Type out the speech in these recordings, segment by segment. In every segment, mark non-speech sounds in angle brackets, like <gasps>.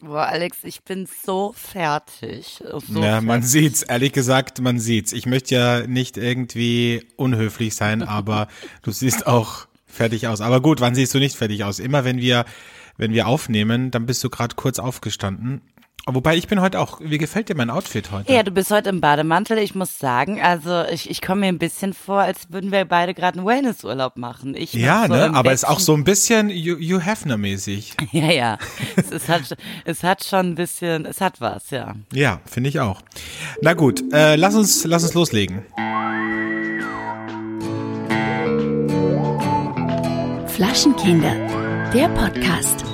Boah, Alex, ich bin so fertig. So ja, man fertig. sieht's. Ehrlich gesagt, man sieht's. Ich möchte ja nicht irgendwie unhöflich sein, <laughs> aber du siehst auch fertig aus. Aber gut, wann siehst du nicht fertig aus? Immer wenn wir, wenn wir aufnehmen, dann bist du gerade kurz aufgestanden. Wobei ich bin heute auch, wie gefällt dir mein Outfit heute? Ja, du bist heute im Bademantel. Ich muss sagen, also ich, ich komme mir ein bisschen vor, als würden wir beide gerade einen Wellnessurlaub machen. Ich ja, so ne? Aber ist auch so ein bisschen You, you Hefner mäßig. <laughs> Ja, ja. es, es, hat, es hat schon ein bisschen, es hat was, ja. Ja, finde ich auch. Na gut, äh, lass uns, lass uns loslegen. Flaschenkinder, der Podcast.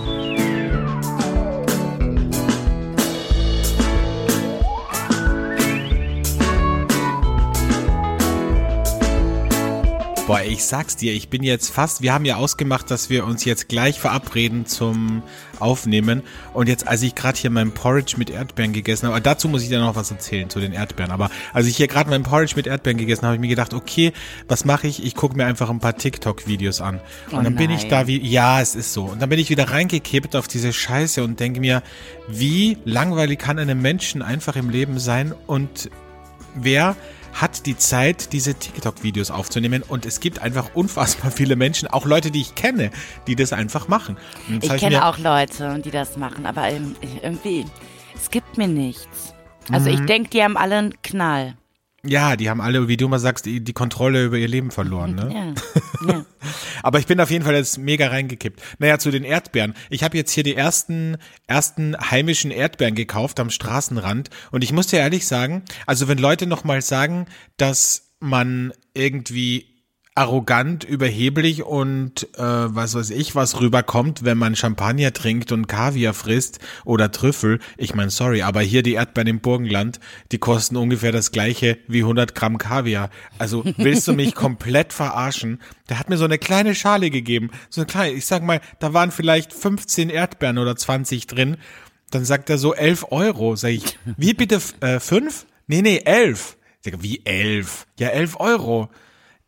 Boah, ich sag's dir, ich bin jetzt fast, wir haben ja ausgemacht, dass wir uns jetzt gleich verabreden zum Aufnehmen. Und jetzt, als ich gerade hier mein Porridge mit Erdbeeren gegessen habe, dazu muss ich dir noch was erzählen zu den Erdbeeren. Aber als ich hier gerade mein Porridge mit Erdbeeren gegessen habe, habe ich mir gedacht, okay, was mache ich? Ich gucke mir einfach ein paar TikTok-Videos an. Und Oh dann bin ich da wie, ja, es ist so. Und dann bin ich wieder reingekippt auf diese Scheiße und denke mir, wie langweilig kann einem Menschen einfach im Leben sein und wer hat die Zeit, diese TikTok-Videos aufzunehmen und es gibt einfach unfassbar viele Menschen, auch Leute, die ich kenne, die das einfach machen. Jetzt Ich kenne mir- auch Leute, die das machen, aber irgendwie, es gibt mir nichts. Also Mhm. ich denke, die haben alle einen Knall. Ja, die haben alle, wie du mal sagst, die, die Kontrolle über ihr Leben verloren. Ne? Ja. <laughs> ja. Aber ich bin auf jeden Fall jetzt mega reingekippt. Naja, zu den Erdbeeren. Ich habe jetzt hier die ersten, ersten heimischen Erdbeeren gekauft am Straßenrand. Und ich muss dir ehrlich sagen, also wenn Leute nochmal sagen, dass man irgendwie arrogant, überheblich und äh, was weiß ich, was rüberkommt, wenn man Champagner trinkt und Kaviar frisst oder Trüffel. Ich meine, sorry, aber hier die Erdbeeren im Burgenland, die kosten ungefähr das gleiche wie 100 Gramm Kaviar. Also willst du mich <laughs> komplett verarschen? Der hat mir so eine kleine Schale gegeben, so eine kleine, ich sag mal, da waren vielleicht 15 Erdbeeren oder 20 drin. Dann sagt er so 11 Euro. Sag ich, wie bitte, äh, fünf? Nee, nee, elf. Ich sag, wie elf? Ja, elf Euro.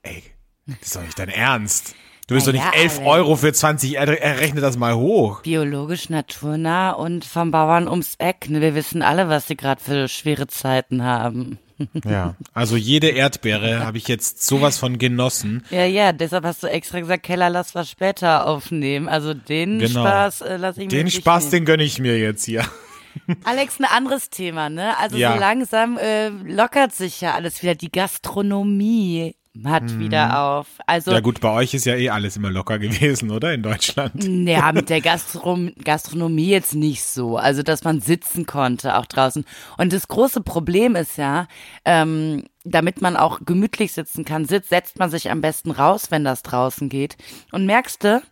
Ey, das ist doch nicht dein Ernst. Du willst Na doch nicht ja, 11 Alex. Euro für 20, er, er rechnet das mal hoch. Biologisch, naturnah und vom Bauern ums Eck. Ne? Wir wissen alle, was sie gerade für schwere Zeiten haben. <laughs> Ja, also jede Erdbeere habe ich jetzt sowas von genossen. Ja, ja, deshalb hast du extra gesagt, Keller, lass was später aufnehmen. Also den Genau. Spaß äh, lass ich mir Den Spaß, nehmen. den gönne ich mir jetzt hier. <laughs> Alex, ein anderes Thema, ne? Also Ja. so langsam äh, lockert sich ja alles wieder. Die Gastronomie hat wieder auf. Also Mhm. Ja gut, bei euch ist ja eh alles immer locker <laughs> gewesen, oder? In Deutschland. Ja, <laughs> mit der Gastrom Gastronomie jetzt nicht so. Also, dass man sitzen konnte, auch draußen. Und das große Problem ist ja, ähm, damit man auch gemütlich sitzen kann, sitzt, setzt man sich am besten raus, wenn das draußen geht. Und merkst du,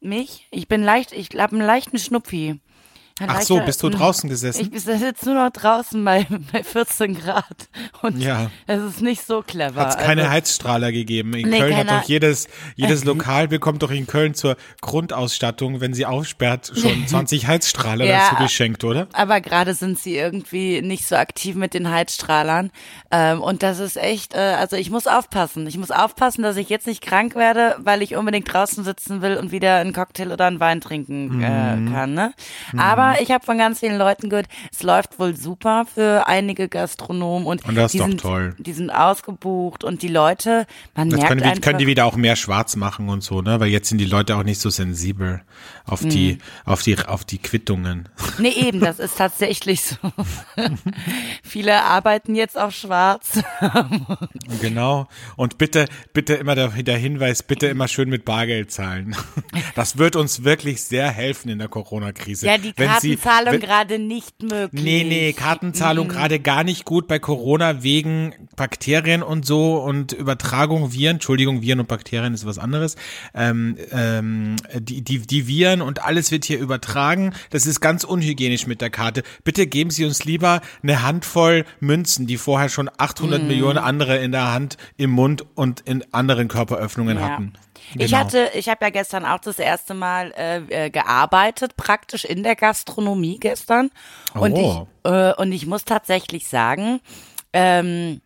mich, ich bin leicht, ich habe einen leichten Schnupfi. Ach so, bist du draußen gesessen? Ich sitze nur noch draußen bei, bei 14 Grad. Und Ja. es ist nicht so clever. Hat es keine also, Heizstrahler gegeben. In Nee, Köln hat doch jedes, jedes Lokal bekommt doch in Köln zur Grundausstattung, wenn sie aufsperrt, schon <laughs> 20 Heizstrahler Ja. dazu geschenkt, oder? Aber gerade sind sie irgendwie nicht so aktiv mit den Heizstrahlern. Ähm, und das ist echt, äh, also ich muss aufpassen. Ich muss aufpassen, dass ich jetzt nicht krank werde, weil ich unbedingt draußen sitzen will und wieder einen Cocktail oder einen Wein trinken äh, Mhm. kann. Ne? Aber ich habe von ganz vielen Leuten gehört, es läuft wohl super für einige Gastronomen und, Und das ist die doch sind, toll. Die sind ausgebucht und die Leute, man Jetzt merkt können, die, einfach, können die wieder auch mehr schwarz machen und so, ne? Weil jetzt sind die Leute auch nicht so sensibel auf die, Mhm. auf die, auf die Quittungen. Nee, eben, das ist tatsächlich so. <laughs> Viele arbeiten jetzt auch schwarz. Genau. Und bitte, bitte immer der, der Hinweis, bitte immer schön mit Bargeld zahlen. Das wird uns wirklich sehr helfen in der Corona-Krise. Ja, die Wenn Kartenzahlung gerade nicht möglich. Nee, nee, Kartenzahlung gerade gar nicht gut bei Corona wegen Bakterien und so und Übertragung, Viren, Entschuldigung, Viren und Bakterien ist was anderes. Ähm, ähm, die, die, die Viren und alles wird hier übertragen. Das ist ganz unhygienisch mit der Karte. Bitte geben Sie uns lieber eine Handvoll Münzen, die vorher schon 800 Millionen andere in der Hand, im Mund und in anderen Körperöffnungen Ja. hatten. Ich Genau. hatte, ich habe ja gestern auch das erste Mal äh, äh, gearbeitet, praktisch in der Gastronomie gestern. Und Oh. ich äh, und ich muss tatsächlich sagen, ähm,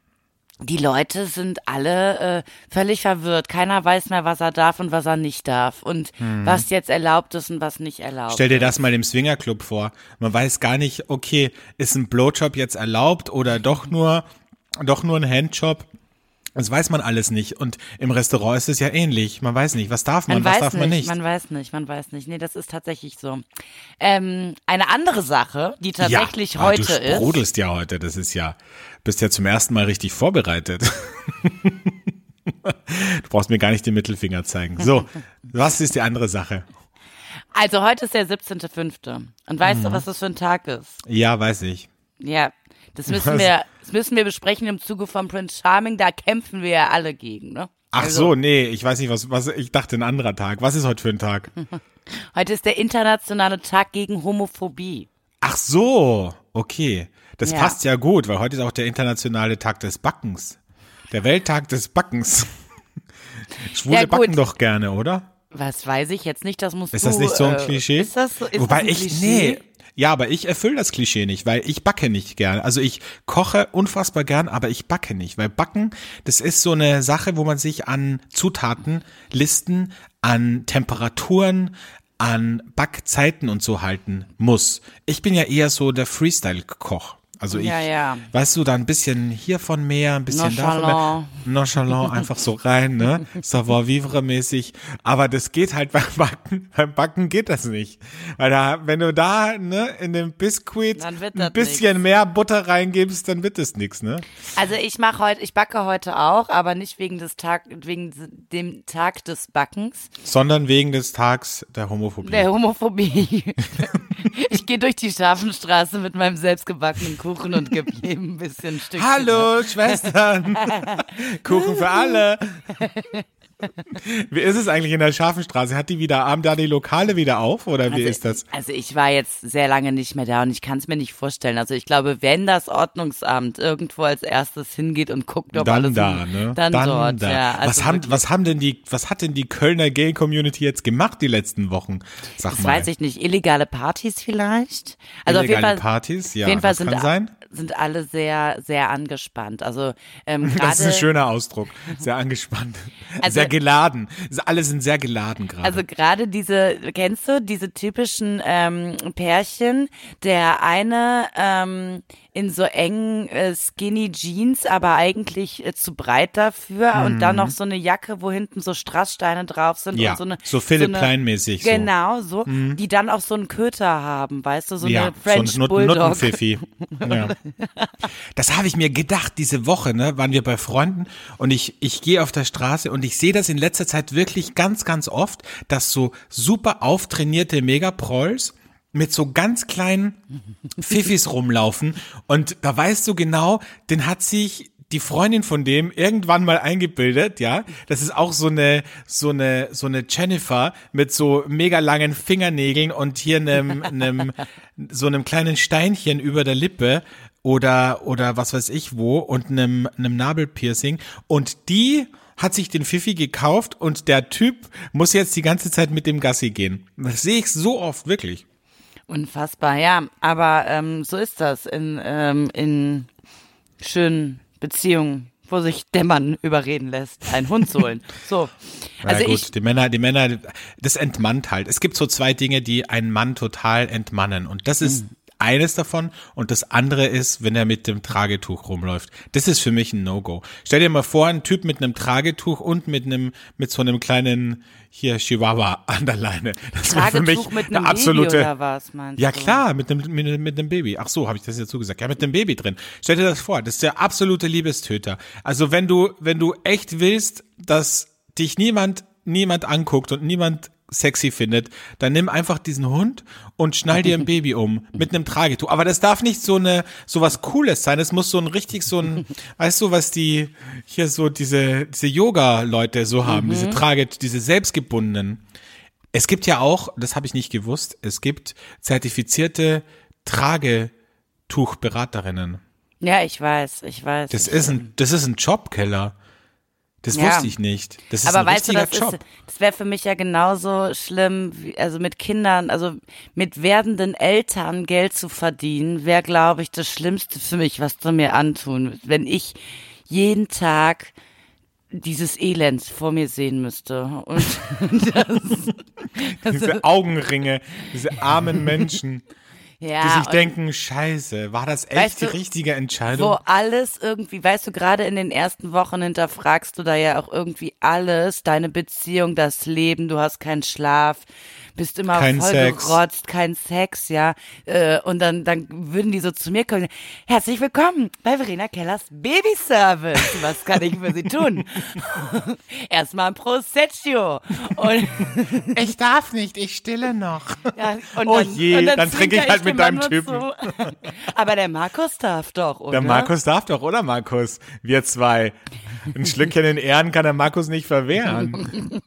die Leute sind alle äh, völlig verwirrt. Keiner weiß mehr, was er darf und was er nicht darf und was jetzt erlaubt ist und was nicht erlaubt. Stell dir das mal im Swingerclub vor. Man weiß gar nicht, okay, ist ein Blowjob jetzt erlaubt oder doch nur, doch nur ein Handjob? Das weiß man alles nicht. Und im Restaurant ist es ja ähnlich. Man weiß nicht, was darf man, Man was darf man nicht. Man weiß nicht, man weiß nicht. Nee, das ist tatsächlich so. Ähm, eine andere Sache, die tatsächlich ja, heute ah, du ist. sprudelst ja heute. Das ist ja, bist ja zum ersten Mal richtig vorbereitet. <laughs> du brauchst mir gar nicht den Mittelfinger zeigen. So, <laughs> was ist die andere Sache? Also heute ist der 17.05. Und weißt Mhm. du, was das für ein Tag ist? Ja, weiß ich. Ja, das müssen Was? wir, das müssen wir besprechen im Zuge von Prince Charming. Da kämpfen wir ja alle gegen, ne? Ach Also, so, nee, ich weiß nicht, was, was, ich dachte ein anderer Tag. Was ist heute für ein Tag? <laughs> Heute ist der internationale Tag gegen Homophobie. Ach so, okay. Das Ja. passt ja gut, weil heute ist auch der internationale Tag des Backens. Der Welttag des Backens. <laughs> Schwule Ja, backen doch gerne, oder? Was weiß ich jetzt nicht, das musst Ist du. das nicht so ein äh, Klischee? Ist das so? Ist Wobei das ein ich, Klischee? nee. Ja, aber ich erfülle das Klischee nicht, weil ich backe nicht gern. Also ich koche unfassbar gern, aber ich backe nicht, weil Backen, das ist so eine Sache, wo man sich an Zutaten, Listen, an Temperaturen, an Backzeiten und so halten muss. Ich bin ja eher so der Freestyle-Koch. Also ich, Ja, ja. weißt du, da ein bisschen hiervon mehr, ein bisschen davon mehr. Nonchalant. Nonchalant <laughs> einfach so rein, ne? Savoir-vivre mäßig. Aber das geht halt beim Backen. <laughs> Beim Backen geht das nicht. Weil da, wenn du da, ne, in den Biskuit ein bisschen mehr Butter reingibst, dann wird das nix, ne? Also ich mache heute, ich backe heute auch, aber nicht wegen des Tag, wegen dem Tag des Backens, Sondern wegen des Tags der Homophobie. der Homophobie. <laughs> ich gehe durch die Schafenstraße mit meinem selbstgebackenen Kuchen und gebe jedem ein bisschen Stück. Hallo, Schwestern. <laughs> Kuchen für alle. Wie ist es eigentlich in der Schafenstraße? Hat die wieder, haben da die Lokale wieder auf oder wie Also, ist das? Also ich war jetzt sehr lange nicht mehr da und ich kann es mir nicht vorstellen. Also ich glaube, wenn das Ordnungsamt irgendwo als erstes hingeht und guckt, ob Dann alles da, in, ne? dann, dort. da. Ja, also was haben, wirklich. was haben denn die, was hat denn die Kölner Gay Community jetzt gemacht die letzten Wochen? Sag Das mal. weiß ich nicht. Illegale Partys vielleicht? Also auf jeden Illegale Fall, Partys, ja, auf jeden Fall das sind, kann sein. Sind alle sehr, sehr angespannt. Also ähm, gerade, <laughs> Das ist ein schöner Ausdruck. Sehr angespannt. <laughs> Also- sehr geladen. Alle sind sehr geladen gerade. Also gerade diese, kennst du diese typischen ähm, Pärchen, der eine ähm, in so engen äh, Skinny Jeans, aber eigentlich äh, zu breit dafür und dann noch so eine Jacke, wo hinten so Strasssteine drauf sind Mhm. ja, und so eine so Philipp eine- Klein-mäßig. so. Genau, so, die dann auch so einen Köter haben, weißt du, so ja, eine French so ein Bulldog. <laughs> Ja. Das habe ich mir gedacht, diese Woche, ne, waren wir bei Freunden und ich, ich gehe auf der Straße und ich sehe das in letzter Zeit wirklich ganz, ganz oft, dass so super auftrainierte Megaprolls mit so ganz kleinen Pfiffis rumlaufen und da weißt du genau, den hat sich die Freundin von dem irgendwann mal eingebildet, ja. Das ist auch so eine, so eine, so eine Jennifer mit so mega langen Fingernägeln und hier einem, <laughs> einem, so einem kleinen Steinchen über der Lippe oder, oder was weiß ich wo und einem, einem Nabelpiercing. Und die hat sich den Fifi gekauft und der Typ muss jetzt die ganze Zeit mit dem Gassi gehen. Das sehe ich so oft, wirklich. Unfassbar, ja. Aber ähm, so ist das in, ähm, in schönen Beziehungen, wo sich der Mann überreden lässt, einen Hund zu holen. <laughs> So. Also ja, gut, ich, die Männer, die Männer, das entmannt halt. Es gibt so zwei Dinge, die einen Mann total entmannen. Und das ist Mhm. eines davon. Und das andere ist, wenn er mit dem Tragetuch rumläuft. Das ist für mich ein No-Go. Stell dir mal vor, ein Typ mit einem Tragetuch und mit einem, mit so einem kleinen, hier, Chihuahua <laughs> an der Leine. Das wäre für mich mit eine einem absolute, Baby oder was meinst ja du? klar, mit einem mit, mit einem Baby. Ach so, habe ich das jetzt zugesagt. Ja, mit einem Baby drin. Stell dir das vor, das ist der absolute Liebestöter. Also wenn du wenn du echt willst, dass dich niemand niemand anguckt und niemand sexy findet, dann nimm einfach diesen Hund und schnall dir ein <laughs> Baby um mit einem Tragetuch. Aber das darf nicht so eine so was Cooles sein. Es muss so ein richtig so ein, <laughs> weißt du, was die hier so diese diese Yoga Leute so haben, diese Trage, diese selbstgebundenen. Es gibt ja auch, das habe ich nicht gewusst, es gibt zertifizierte Tragetuchberaterinnen. Ja, ich weiß, ich weiß. Das ich, ist ein, das ist ein Jobkeller. Das Ja. wusste ich nicht. Das ist aber ein weißt du, das Job. ist, das wäre für mich ja genauso schlimm, wie, also mit Kindern, also mit werdenden Eltern Geld zu verdienen, wäre, glaube ich, das Schlimmste für mich, was du mir antun. Wenn ich jeden Tag dieses Elend vor mir sehen müsste. Und <laughs> das, Diese Augenringe, diese armen Menschen, ja, die sich denken, scheiße, war das echt Weißt die du, richtige wo Entscheidung? alles irgendwie, weißt du, gerade in den ersten Wochen hinterfragst du da ja auch irgendwie alles, deine Beziehung, das Leben, du hast keinen Schlaf, bist immer Kein voll Sex. gerotzt, kein Sex, ja. Äh, Und dann, dann würden die so zu mir kommen, herzlich willkommen bei Verena Kellers Babyservice. Was kann ich für Sie tun? <laughs> Erstmal ein Proseccio. Und, <laughs> Ich darf nicht, ich stille noch. <laughs> ja, und Oh je, dann trinke ich halt mit deinem Typen. Aber der Markus darf doch, oder? Der Markus darf doch, oder Markus? Wir zwei. Ein Schlückchen in Ehren kann der Markus nicht verwehren.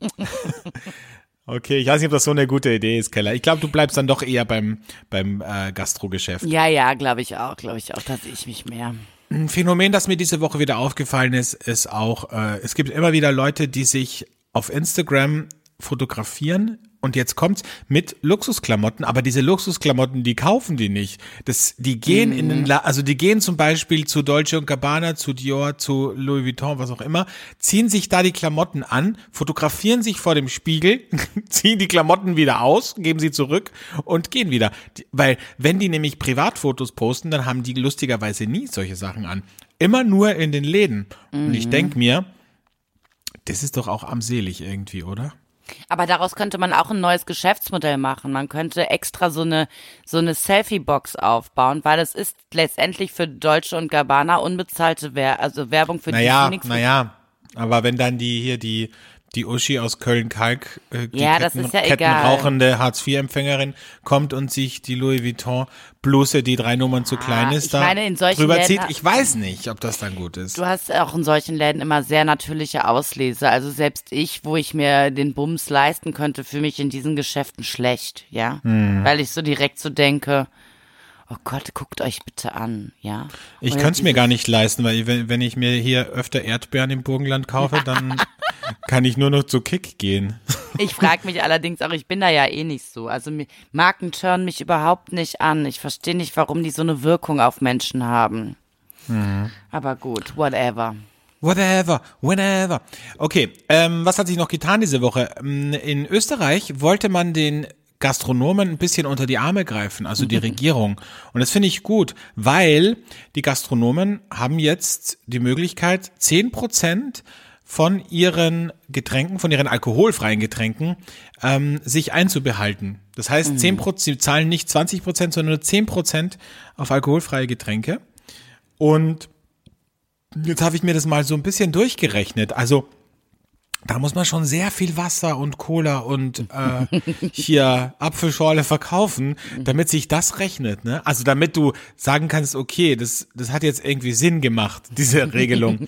Okay, ich weiß nicht, ob das so eine gute Idee ist, Keller. Ich glaube, du bleibst dann doch eher beim, beim äh, Gastrogeschäft. Ja, ja, glaube ich auch, glaube ich auch, da sehe ich mich mehr. Ein Phänomen, das mir diese Woche wieder aufgefallen ist, ist auch, äh, es gibt immer wieder Leute, die sich auf Instagram fotografieren und jetzt kommt's mit Luxusklamotten, aber diese Luxusklamotten, die kaufen die nicht. Das, die gehen in den, La also die gehen zum Beispiel zu Dolce und Gabbana, zu Dior, zu Louis Vuitton, was auch immer, ziehen sich da die Klamotten an, fotografieren sich vor dem Spiegel, <laughs> ziehen die Klamotten wieder aus, geben sie zurück und gehen wieder. Weil wenn die nämlich Privatfotos posten, dann haben die lustigerweise nie solche Sachen an. Immer nur in den Läden. Und ich denk mir, das ist doch auch armselig irgendwie, oder? Aber daraus könnte man auch ein neues Geschäftsmodell machen. Man könnte extra so eine so eine Selfie-Box aufbauen, weil es ist letztendlich für Deutsche und Gabbana unbezahlte Wer also Werbung für Naja, die nichts naja. Aber wenn dann die hier die die Uschi aus Köln-Kalk, äh, die Ja, das Ketten, ist ja kettenrauchende Hartz-IV-Empfängerin, kommt und sich die Louis Vuitton-Bluse, die drei Nummern zu klein ist, da meine, drüber Läden zieht. Ich weiß nicht, ob das dann gut ist. Du hast auch in solchen Läden immer sehr natürliche Auslese. Also selbst ich, wo ich mir den Bums leisten könnte, fühle mich in diesen Geschäften schlecht, ja. Hm. Weil ich so direkt so denke, oh Gott, guckt euch bitte an, ja. Ich könnte es mir gar nicht leisten, weil wenn, wenn ich mir hier öfter Erdbeeren im Burgenland kaufe, dann <laughs> kann ich nur noch zu Kick gehen. Ich frage mich allerdings auch, ich bin da ja eh nicht so. Also Marken turnen mich überhaupt nicht an. Ich verstehe nicht, warum die so eine Wirkung auf Menschen haben. Mhm. Aber gut, whatever. Whatever, whenever. Okay, ähm, was hat sich noch getan diese Woche? Ähm, In Österreich wollte man den Gastronomen ein bisschen unter die Arme greifen, also die <laughs> Regierung. Und das finde ich gut, weil die Gastronomen haben jetzt die Möglichkeit, 10 Prozent von ihren Getränken, von ihren alkoholfreien Getränken, ähm, sich einzubehalten. Das heißt, 10 Prozent, sie zahlen nicht 20 Prozent, sondern nur 10 Prozent auf alkoholfreie Getränke. Und Jetzt habe ich mir das mal so ein bisschen durchgerechnet. Also da muss man schon sehr viel Wasser und Cola und äh, <laughs> hier Apfelschorle verkaufen, damit sich das rechnet. Ne? Also damit du sagen kannst, okay, das, das hat jetzt irgendwie Sinn gemacht, <laughs> diese Regelung.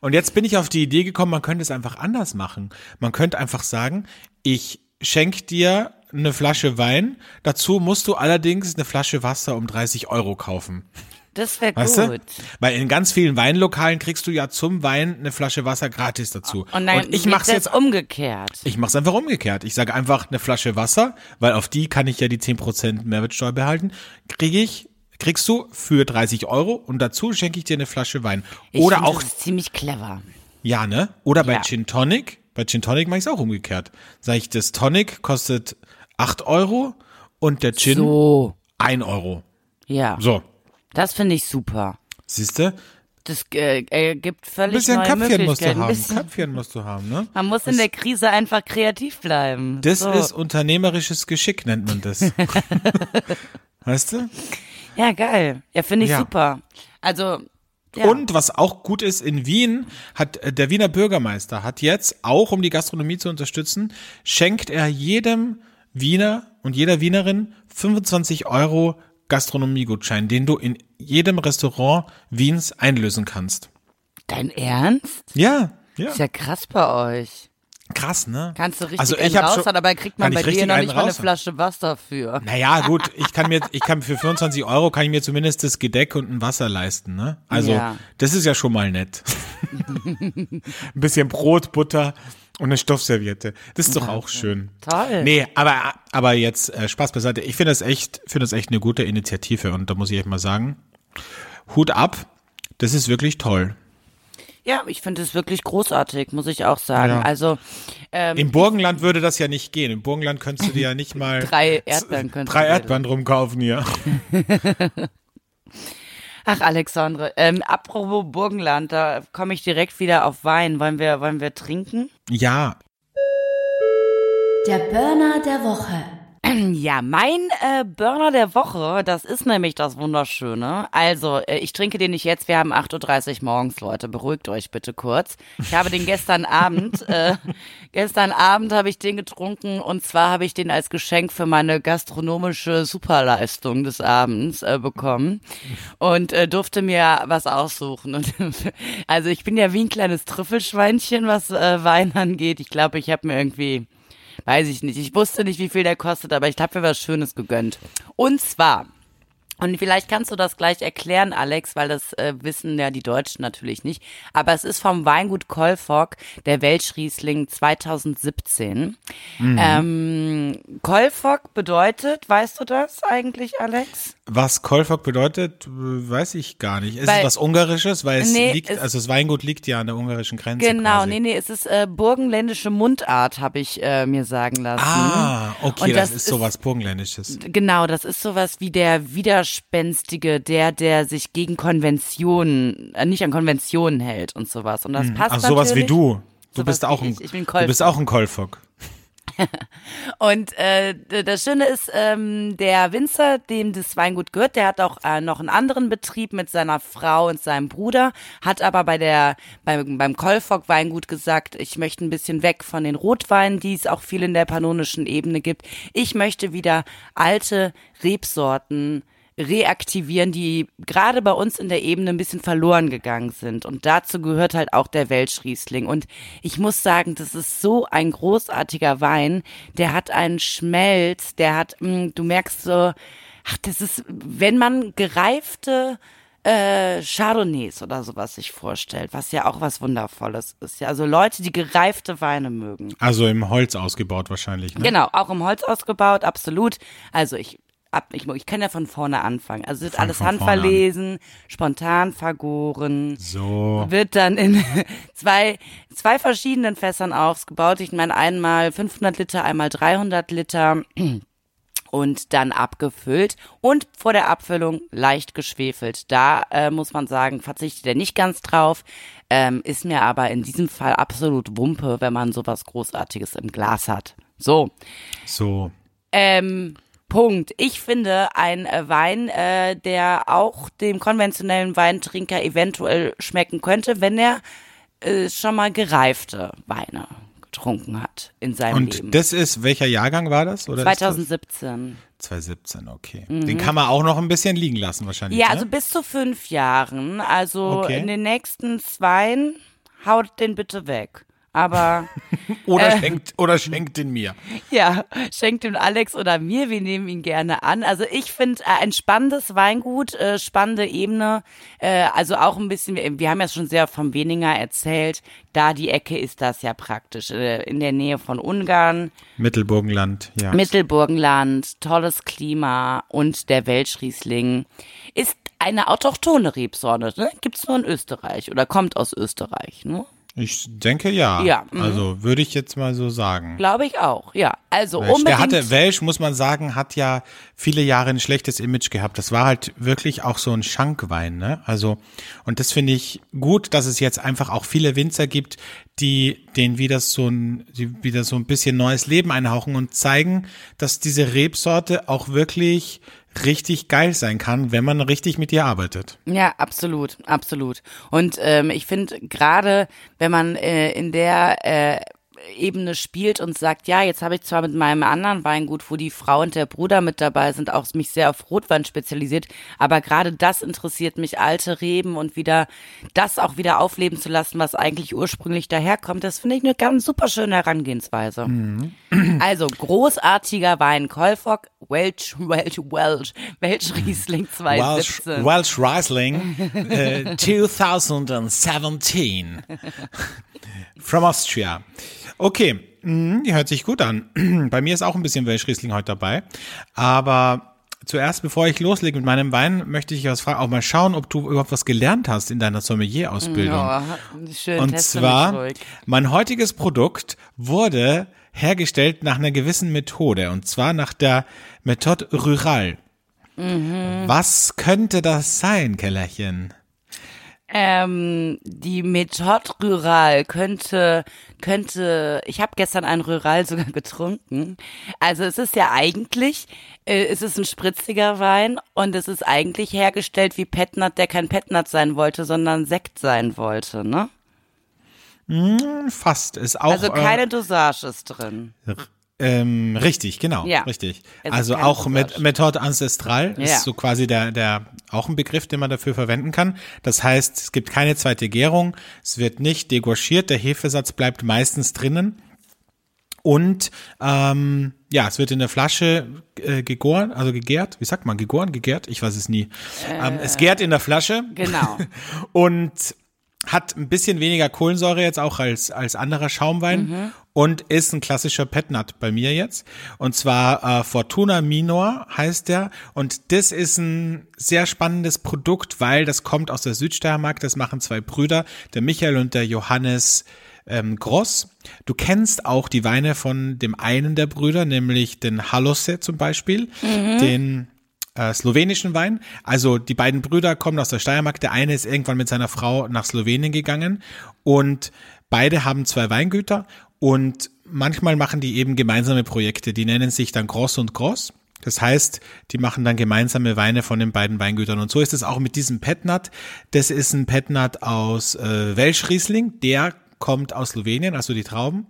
Und jetzt bin ich auf die Idee gekommen, man könnte es einfach anders machen. Man könnte einfach sagen, ich schenk dir eine Flasche Wein, dazu musst du allerdings eine Flasche Wasser um 30 Euro kaufen. Das wäre Weißt gut. du? Weil in ganz vielen Weinlokalen kriegst du ja zum Wein eine Flasche Wasser gratis dazu. Und dann ich geht mach's jetzt umgekehrt. ich mach's einfach umgekehrt. Ich sage einfach eine Flasche Wasser, weil auf die kann ich ja die 10% Mehrwertsteuer behalten. Kriege ich, kriegst du für 30 Euro und dazu schenke ich dir eine Flasche Wein. Ich Oder auch, Das ist ziemlich clever. ja, ne? Oder bei Ja. Gin Tonic. Bei Gin Tonic mache ich es auch umgekehrt. Sag ich, das Tonic kostet 8 Euro und der Gin So. 1 Euro. Ja. So. Das finde ich super. Siehste? Das äh, äh, gibt Ein völlig bisschen neue Köpfchen musst du haben. Köpfchen musst du haben, ne? Man muss in der Krise einfach kreativ bleiben. Das so. ist unternehmerisches Geschick, nennt man das. <laughs> weißt du? Ja, geil. Ja, finde ich Ja. super. Also, ja. Und was auch gut ist, in Wien hat äh, der Wiener Bürgermeister hat jetzt, auch um die Gastronomie zu unterstützen, schenkt er jedem Wiener und jeder Wienerin 25 Euro Gastronomiegutschein, den du in jedem Restaurant Wiens einlösen kannst. Dein Ernst? Ja, ja. Ist ja krass bei euch. Krass, ne? Kannst du richtig Also ich hab schon- raushauen, aber kriegt man bei dir noch nicht mal eine. Flasche Wasser für. Naja, gut, ich kann mir, ich kann für 25 Euro kann ich mir zumindest das Gedeck und ein Wasser leisten, ne? Also, Ja. das ist ja schon mal nett. <laughs> ein bisschen Brot, Butter und eine Stoffserviette. Das ist doch auch schön. Toll. Nee, aber, aber jetzt, äh, Spaß beiseite. Ich finde das echt, finde das echt eine gute Initiative und da muss ich echt mal sagen, Hut ab. Das ist wirklich toll. Ja, ich finde es wirklich großartig, muss ich auch sagen. Ja. Also ähm, Im Burgenland würde das ja nicht gehen. Im Burgenland könntest du dir ja nicht mal <laughs> drei Erdbeeren drei Erdbeeren drum kaufen hier. <laughs> Ach, Alexandre, ähm, apropos Burgenland, da komme ich direkt wieder auf Wein. Wollen wir, wollen wir trinken? Ja, Der Burner der Woche. <clears throat> Ja, mein äh, Burner der Woche, das ist nämlich das Wunderschöne. Also, äh, ich trinke den nicht jetzt, wir haben 8.30 Uhr morgens, Leute. Beruhigt euch bitte kurz. Ich habe den gestern <laughs> Abend, äh, gestern Abend habe ich den getrunken und zwar habe ich den als Geschenk für meine gastronomische Superleistung des Abends äh, bekommen und äh, durfte mir was aussuchen. Und <laughs> also ich bin ja wie ein kleines Trüffelschweinchen, was äh, Wein angeht. Ich glaube, ich habe mir irgendwie Weiß ich nicht. Ich wusste nicht, wie viel der kostet, aber ich habe mir was Schönes gegönnt. Und zwar, und vielleicht kannst du das gleich erklären, Alex, weil das äh, wissen ja die Deutschen natürlich nicht. Aber es ist vom Weingut Kolfog, der Welschriesling 2017. Ähm, Kolfog bedeutet, weißt du das eigentlich, Alex? was Kolfok bedeutet, äh, weiß ich gar nicht. Ist Weil- es was Ungarisches? Weil es Nee, liegt, es- also das Weingut liegt ja an der ungarischen Grenze. Genau, quasi. nee, nee, es ist äh, burgenländische Mundart, habe ich äh, mir sagen lassen. Ah, okay, Und das, das ist sowas Burgenländisches. Genau, das ist sowas wie der Widerspenstige, der, der sich gegen Konventionen, äh, nicht an Konventionen hält und sowas. Und das passt Ach, sowas wie du. Du bist auch ein, ich. Ich du bist auch ein Kolfok. <laughs> Und äh, das Schöne ist, ähm, der Winzer, dem das Weingut gehört, der hat auch äh, noch einen anderen Betrieb mit seiner Frau und seinem Bruder, hat aber bei der beim, beim Kolfog Weingut gesagt, ich möchte ein bisschen weg von den Rotweinen, die es auch viel in der pannonischen Ebene gibt. Ich möchte wieder alte Rebsorten reaktivieren, die gerade bei uns in der Ebene ein bisschen verloren gegangen sind. Und dazu gehört halt auch der Welschriesling. Und ich muss sagen, das ist so ein großartiger Wein. Der hat einen Schmelz, der hat, mh, du merkst so, ach, das ist, wenn man gereifte äh, Chardonnays oder sowas sich vorstellt, was ja auch was Wundervolles ist. Ja, also Leute, die gereifte Weine mögen. Also im Holz ausgebaut wahrscheinlich. Ne? Genau, auch im Holz ausgebaut, absolut. Also ich ab, ich, ich kann ja von vorne anfangen. Also es wird Fang alles handverlesen, spontan vergoren, So. wird dann in <laughs> zwei, zwei verschiedenen Fässern ausgebaut. Ich meine einmal 500 Liter, einmal 300 Liter <clears throat> und dann abgefüllt und vor der Abfüllung leicht geschwefelt. Da äh, muss man sagen, verzichtet er nicht ganz drauf, ähm, ist mir aber in diesem Fall absolut Wumpe, wenn man sowas Großartiges im Glas hat. So, So. ähm, Punkt. Ich finde ein äh, Wein, äh, der auch dem konventionellen Weintrinker eventuell schmecken könnte, wenn er äh, schon mal gereifte Weine getrunken hat in seinem Leben. Und das ist, welcher Jahrgang war das? Oder ist 2017. das 2017, okay. Den kann man auch noch ein bisschen liegen lassen wahrscheinlich. Ja, ne? also bis zu fünf Jahren. Also Okay. in den nächsten zweien haut den bitte weg. Aber <laughs> oder, äh, schenkt, oder schenkt den mir. Ja, schenkt den Alex oder mir, wir nehmen ihn gerne an. Also ich finde äh, ein spannendes Weingut, äh, spannende Ebene, äh, also auch ein bisschen, wir, wir haben ja schon sehr vom Weniger erzählt, da die Ecke ist das ja praktisch, äh, in der Nähe von Ungarn, Mittelburgenland, ja. Mittelburgenland, tolles Klima und der Welschriesling ist eine autochthone Rebsorte, ne? gibt's nur in Österreich oder kommt aus Österreich, ne? Ich denke ja. Ja, mhm. Also würde ich jetzt mal so sagen. Glaube ich auch, ja. Also Welsch. unbedingt. Der hatte, Welsch, muss man sagen, hat ja viele Jahre ein schlechtes Image gehabt. Das war halt wirklich auch so ein Schankwein, ne? Also, und das finde ich gut, dass es jetzt einfach auch viele Winzer gibt, die denen wieder so ein, die wieder so ein bisschen neues Leben einhauchen und zeigen, dass diese Rebsorte auch wirklich richtig geil sein kann, wenn man richtig mit ihr arbeitet. Ja, absolut, absolut. Und ähm, ich finde gerade, wenn man äh, in der äh, Ebene spielt und sagt, ja, jetzt habe ich zwar mit meinem anderen Weingut, wo die Frau und der Bruder mit dabei sind, auch mich sehr auf Rotwein spezialisiert, aber gerade das interessiert mich, alte Reben und wieder das auch wieder aufleben zu lassen, was eigentlich ursprünglich daherkommt, das finde ich eine ganz super schöne Herangehensweise. Also großartiger Wein, Kolfog, Welch, Welch, Welch, Welch Riesling Welsh, 2017. Welsh Riesling äh, <laughs> 2017 from Austria. Okay, mhm, die hört sich gut an. <clears throat> Bei mir ist auch ein bisschen Welsh Riesling heute dabei, aber zuerst, bevor ich loslege mit meinem Wein, möchte ich was fragen, auch mal schauen, ob du überhaupt was gelernt hast in deiner Sommelier-Ausbildung. Ja, schön, Und zwar, mein heutiges Produkt wurde hergestellt nach einer gewissen Methode, und zwar nach der Methode Rural. Mhm. Was könnte das sein, Kellerchen? Ähm, die Methode Rural könnte, könnte, ich habe gestern einen Rural sogar getrunken. Also es ist ja eigentlich, äh, es ist ein spritziger Wein und es ist eigentlich hergestellt wie Petnat, der kein Petnat sein wollte, sondern Sekt sein wollte, ne? Fast. Ist auch. Also keine Dosage ist drin. Äh, ähm, richtig, genau. Ja. Richtig. Also auch mit. Methode Ancestral Ja. ist so quasi der, der, auch ein Begriff, den man dafür verwenden kann. Das heißt, es gibt keine zweite Gärung. Es wird nicht degorgiert. Der Hefesatz bleibt meistens drinnen. Und ähm, ja, es wird in der Flasche äh, gegoren, also gegärt. Wie sagt man? Gegoren, gegärt? Ich weiß es nie. ähm, es gärt in der Flasche Genau. <laughs> und hat ein bisschen weniger Kohlensäure jetzt auch als, als anderer Schaumwein und ist ein klassischer Petnat bei mir jetzt. Und zwar äh, Fortuna Minor heißt der. Und das ist ein sehr spannendes Produkt, weil das kommt aus der Südsteiermark. Das machen zwei Brüder, der Michael und der Johannes ähm, Gross. Du kennst auch die Weine von dem einen der Brüder, nämlich den Halose zum Beispiel, den äh, slowenischen Wein. Also die beiden Brüder kommen aus der Steiermark. Der eine ist irgendwann mit seiner Frau nach Slowenien gegangen und beide haben zwei Weingüter und manchmal machen die eben gemeinsame Projekte. Die nennen sich dann Gross und Gross. Das heißt, die machen dann gemeinsame Weine von den beiden Weingütern. Und so ist es auch mit diesem Petnat. Das ist ein Petnat aus äh, Welschriesling. Der kommt aus Slowenien, also die Trauben.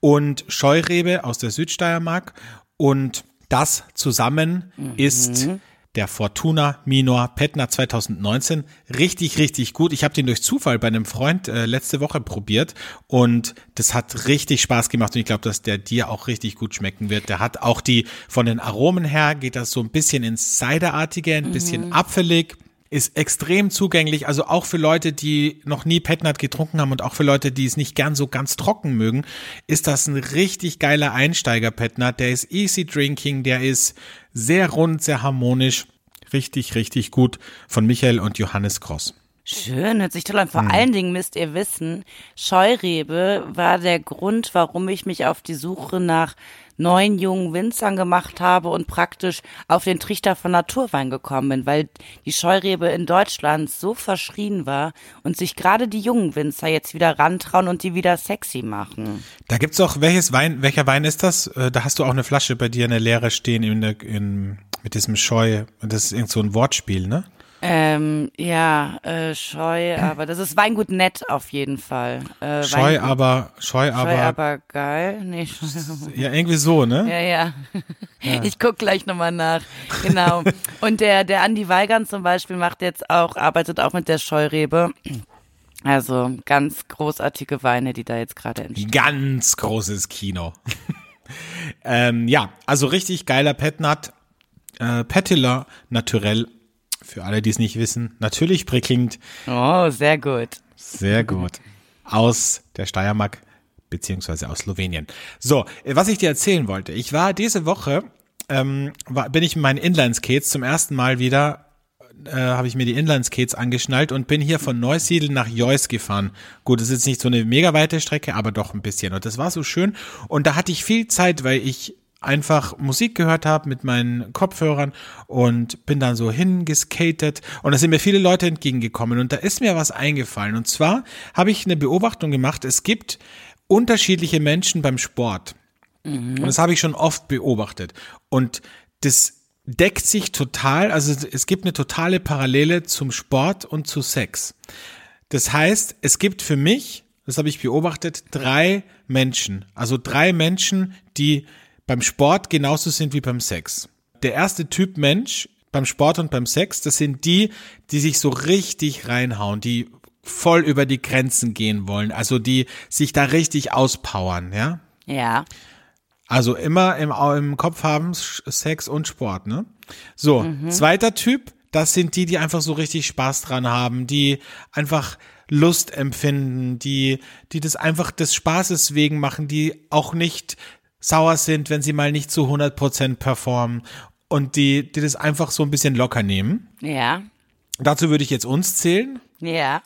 Und Scheurebe aus der Südsteiermark. Und das zusammen ist der Fortuna Minor Petnat 2019. Richtig, richtig gut. Ich habe den durch Zufall bei einem Freund äh, letzte Woche probiert und das hat richtig Spaß gemacht und ich glaube, dass der dir auch richtig gut schmecken wird. Der hat auch die, von den Aromen her geht das so ein bisschen ins Ciderartige, ein bisschen apfelig ist extrem zugänglich, also auch für Leute, die noch nie Petnat getrunken haben und auch für Leute, die es nicht gern so ganz trocken mögen, ist das ein richtig geiler Einsteiger Petnat. Der ist easy drinking, der ist sehr rund, sehr harmonisch, richtig, richtig gut von Michael und Johannes Kross. Schön, hört sich toll an. Vor Hm. allen Dingen müsst ihr wissen, Scheurebe war der Grund, warum ich mich auf die Suche nach neuen jungen Winzern gemacht habe und praktisch auf den Trichter von Naturwein gekommen bin, weil die Scheurebe in Deutschland so verschrien war und sich gerade die jungen Winzer jetzt wieder rantrauen und die wieder sexy machen. Da gibt's auch, welches Wein, welcher Wein ist das? Äh, Da hast du auch eine Flasche bei dir, eine leere stehen in der, in, mit diesem Scheu. Das ist irgend so ein Wortspiel, ne? Ähm, ja, äh, Scheu, aber das ist Weingut nett auf jeden Fall. Äh, Scheu, Weingut- aber, Scheu, Scheu, aber, aber geil. Nee, <laughs> Scheu, ja, irgendwie so, ne? Ja, ja. <laughs> Ich guck gleich nochmal nach. Genau. Und der, der Andi Weigand zum Beispiel macht jetzt auch, arbeitet auch mit der Scheurebe. Also ganz großartige Weine, die da jetzt gerade entstehen. Ganz großes Kino. <laughs> ähm, ja, also richtig geiler Petnat. Äh, Petiller Naturell. Für alle, die es nicht wissen. Natürlich prickelnd. Oh, sehr gut. Sehr gut. Aus der Steiermark beziehungsweise aus Slowenien. So, was ich dir erzählen wollte. Ich war diese Woche, ähm, war, bin ich mit meinen Inline-Skates zum ersten Mal wieder, äh, habe ich mir die Inline-Skates angeschnallt und bin hier von Neusiedl nach Jois gefahren. Gut, das ist jetzt nicht so eine mega weite Strecke, aber doch ein bisschen. Und das war so schön. Und da hatte ich viel Zeit, weil ich einfach Musik gehört habe mit meinen Kopfhörern und bin dann so hingeskatet und da sind mir viele Leute entgegengekommen und da ist mir was eingefallen. Und zwar habe ich eine Beobachtung gemacht, es gibt unterschiedliche Menschen beim Sport. Und das habe ich schon oft beobachtet. Und das deckt sich total, also es gibt eine totale Parallele zum Sport und zu Sex. Das heißt, es gibt für mich, das habe ich beobachtet, drei Menschen. Also drei Menschen, die beim Sport genauso sind wie beim Sex. Der erste Typ Mensch beim Sport und beim Sex, das sind die, die sich so richtig reinhauen, die voll über die Grenzen gehen wollen, also die sich da richtig auspowern, ja? Ja. Also immer im, im Kopf haben Sex und Sport, ne? So, zweiter Typ, das sind die, die einfach so richtig Spaß dran haben, die einfach Lust empfinden, die, die das einfach des Spaßes wegen machen, die auch nicht sauer sind, wenn sie mal nicht zu 100% performen. und die, die das einfach so ein bisschen locker nehmen. Ja, Dazu würde ich jetzt uns zählen. ja.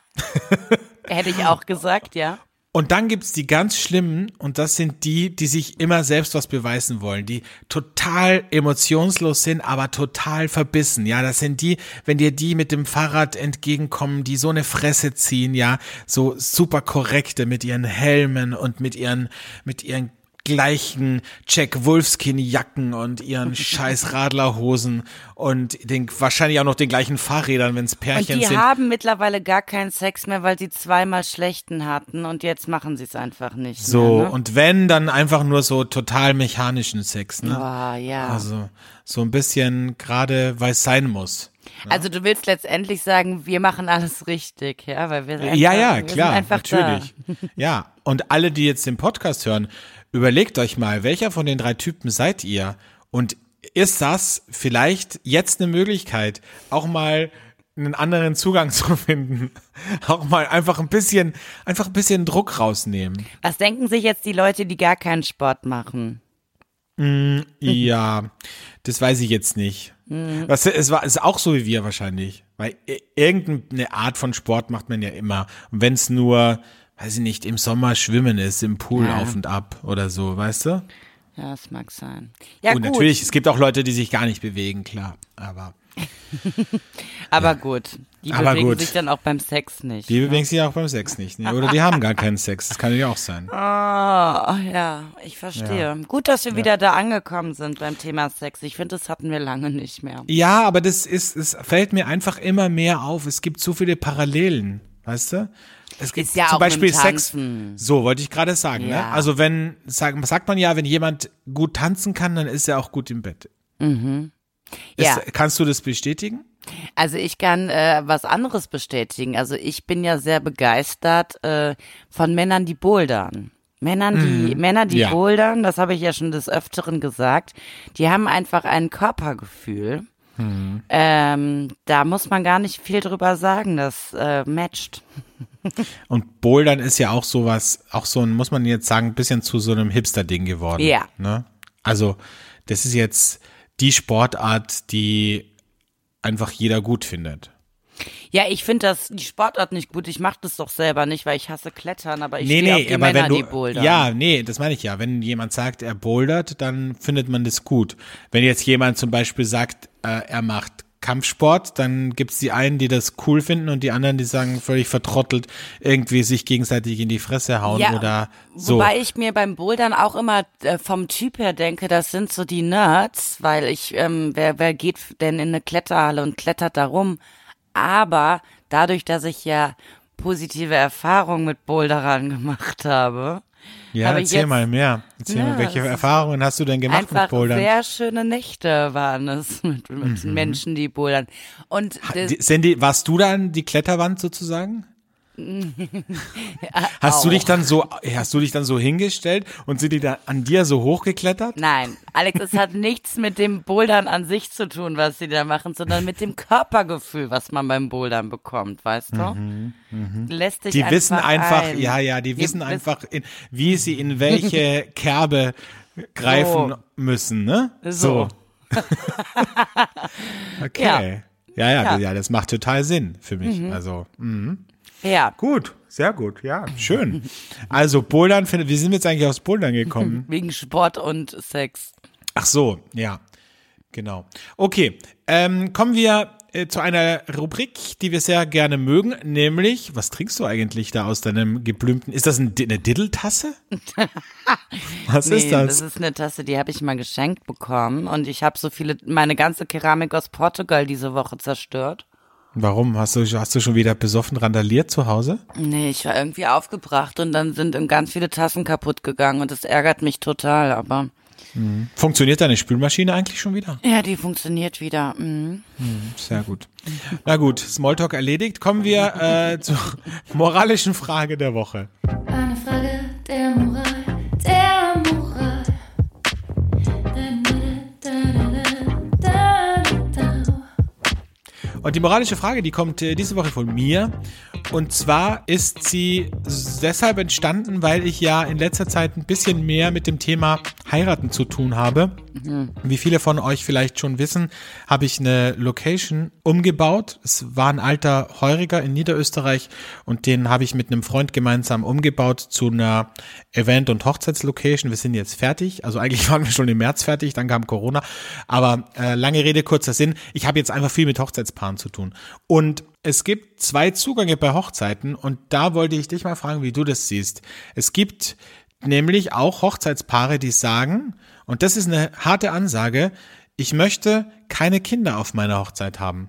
<laughs> Hätte ich auch gesagt, ja. Und dann gibt's die ganz schlimmen, und das sind die, die sich immer selbst was beweisen wollen, die total emotionslos sind, aber total verbissen. Ja, das sind die, wenn dir die mit dem Fahrrad entgegenkommen, die so eine Fresse ziehen, ja, so super korrekte mit ihren Helmen und mit ihren, mit ihren gleichen Jack Wolfskin Jacken und ihren <laughs> scheiß Radlerhosen und den, wahrscheinlich auch noch den gleichen Fahrrädern, wenn's Und Pärchen die sind. haben mittlerweile gar keinen Sex mehr, weil sie zweimal schlechten hatten und jetzt machen sie es einfach nicht So, mehr. Ne? und wenn, dann einfach nur so total mechanischen Sex, ne? Boah, ja. Also so ein bisschen gerade, weil es sein muss. Also du willst letztendlich sagen, wir machen alles richtig, ja, weil wir einfach, ja, ja, klar, sind einfach natürlich. Ja, und alle, die jetzt den Podcast hören, überlegt euch mal, welcher von den drei Typen seid ihr? Und ist das vielleicht jetzt eine Möglichkeit, auch mal einen anderen Zugang <laughs> zu finden? Auch mal einfach ein bisschen, einfach ein bisschen Druck rausnehmen. Was denken sich jetzt die Leute, die gar keinen Sport machen? Ja, das weiß ich jetzt nicht. Was, es war, ist auch so wie wir wahrscheinlich. Weil irgendeine Art von Sport macht man ja immer. Und wenn es nur, weiß ich nicht, im Sommer schwimmen ist, im Pool Ja. auf und ab oder so, weißt du? Ja, das mag sein. Ja, und gut, natürlich, es gibt auch Leute, die sich gar nicht bewegen, klar. Aber <laughs> aber gut. Die Aber bewegen gut. sich dann auch beim Sex nicht. die bewegen sich auch beim Sex nicht. Ne? Oder die haben gar keinen Sex. Das kann ja auch sein. Ah, <laughs> ja, ich verstehe. Gut, dass wir wieder da angekommen sind beim Thema Sex. Ich finde, das hatten wir lange nicht mehr. Ja, aber das ist, es fällt mir einfach immer mehr auf. Es gibt so viele Parallelen, weißt du? Es gibt Ist ja zum Beispiel Sex. So wollte ich gerade sagen. Ne? Ja. Also wenn sagt, sagt man ja, wenn jemand gut tanzen kann, dann ist er auch gut im Bett. Mhm. Ja. Ist, kannst du das bestätigen? Also ich kann äh, was anderes bestätigen. Also ich bin ja sehr begeistert äh, von Männern, die bouldern. Männern, die Männer, die Mhm. Ja. bouldern, das habe ich ja schon des Öfteren gesagt, die haben einfach ein Körpergefühl. Mhm. Ähm, da muss man gar nicht viel drüber sagen, das äh, matcht. <laughs> Und Bouldern ist ja auch sowas, auch so ein, muss man jetzt sagen, ein bisschen zu so einem Hipster-Ding geworden. Ja. Ne? Also, das ist jetzt die Sportart, die einfach jeder gut findet. Ja, ich finde das die Sportart nicht gut. Ich mache das doch selber nicht, weil ich hasse Klettern, aber ich nee, stehe auf nee, die aber Männer, wenn du, die bouldern. ja, nee, das meine ich ja. Wenn jemand sagt, er bouldert, dann findet man das gut. Wenn jetzt jemand zum Beispiel sagt, äh, er macht Kampfsport, dann gibt's die einen, die das cool finden und die anderen, die sagen, völlig vertrottelt, irgendwie sich gegenseitig in die Fresse hauen Ja, oder so. Wobei ich mir beim Bouldern auch immer äh, vom Typ her denke, das sind so die Nerds, weil ich, ähm, wer, wer geht denn in eine Kletterhalle und klettert da rum? Aber dadurch, dass ich ja positive Erfahrungen mit Boulderern gemacht habe, ja, habe erzähl jetzt mal mehr. Erzähl Ja, mal, welche Erfahrungen hast du denn gemacht mit Bouldern? sehr schöne Nächte waren es <laughs> mit, mit Menschen, die bouldern. Und Die, sind die, warst du dann die Kletterwand sozusagen? <laughs> Hast du dich dann so, hast du dich dann so hingestellt und sind die dann an dir so hochgeklettert? Nein, Alex, es hat nichts mit dem Bouldern an sich zu tun, was sie da machen, sondern mit dem Körpergefühl, was man beim Bouldern bekommt, weißt du? Lässt dich Die einfach wissen einfach, ein. ja, ja, die Die wissen einfach, in, wie sie in welche <laughs> Kerbe greifen So. müssen, ne? So. <laughs> Okay. Ja. Ja, Ja. Mhm. ja, das macht total Sinn für mich. Also, mh. Ja, gut, sehr gut, ja, <laughs> schön. Also, Bouldern, finde- wie sind wir jetzt eigentlich aus Bouldern gekommen? <laughs> wegen Sport und Sex. Ach so, ja, genau. Okay, ähm, kommen wir äh, zu einer Rubrik, die wir sehr gerne mögen, nämlich, was trinkst du eigentlich da aus deinem geblümten, ist das ein, eine Diddeltasse? <laughs> was Nee, ist das? das ist eine Tasse, die habe ich mal geschenkt bekommen und ich habe so viele, meine ganze Keramik aus Portugal diese Woche zerstört. Warum? Hast du, hast du schon wieder besoffen randaliert zu Hause? Nee, ich war irgendwie aufgebracht und dann sind ganz viele Tassen kaputt gegangen und das ärgert mich total, aber Funktioniert deine Spülmaschine eigentlich schon wieder? ja, die funktioniert wieder. Mhm. Sehr gut. Na gut, Smalltalk erledigt. Kommen wir äh, zur moralischen Frage der Woche. Eine Frage der Moral, Und die moralische Frage, die kommt äh, diese Woche von mir. Und zwar ist sie deshalb entstanden, weil ich ja in letzter Zeit ein bisschen mehr mit dem Thema Heiraten zu tun habe. Wie viele von euch vielleicht schon wissen, habe ich eine Location umgebaut. Es war ein alter Heuriger in Niederösterreich und den habe ich mit einem Freund gemeinsam umgebaut zu einer Event- und Hochzeitslocation. Wir sind jetzt fertig. Also eigentlich <laughs> waren wir schon im März fertig, dann kam Corona. Aber äh, lange Rede, kurzer Sinn. Ich habe jetzt einfach viel mit Hochzeitspaaren zu tun. Und es gibt zwei Zugänge bei Hochzeiten und da wollte ich dich mal fragen, wie du das siehst. Es gibt nämlich auch Hochzeitspaare, die sagen, und das ist eine harte Ansage, ich möchte keine Kinder auf meiner Hochzeit haben.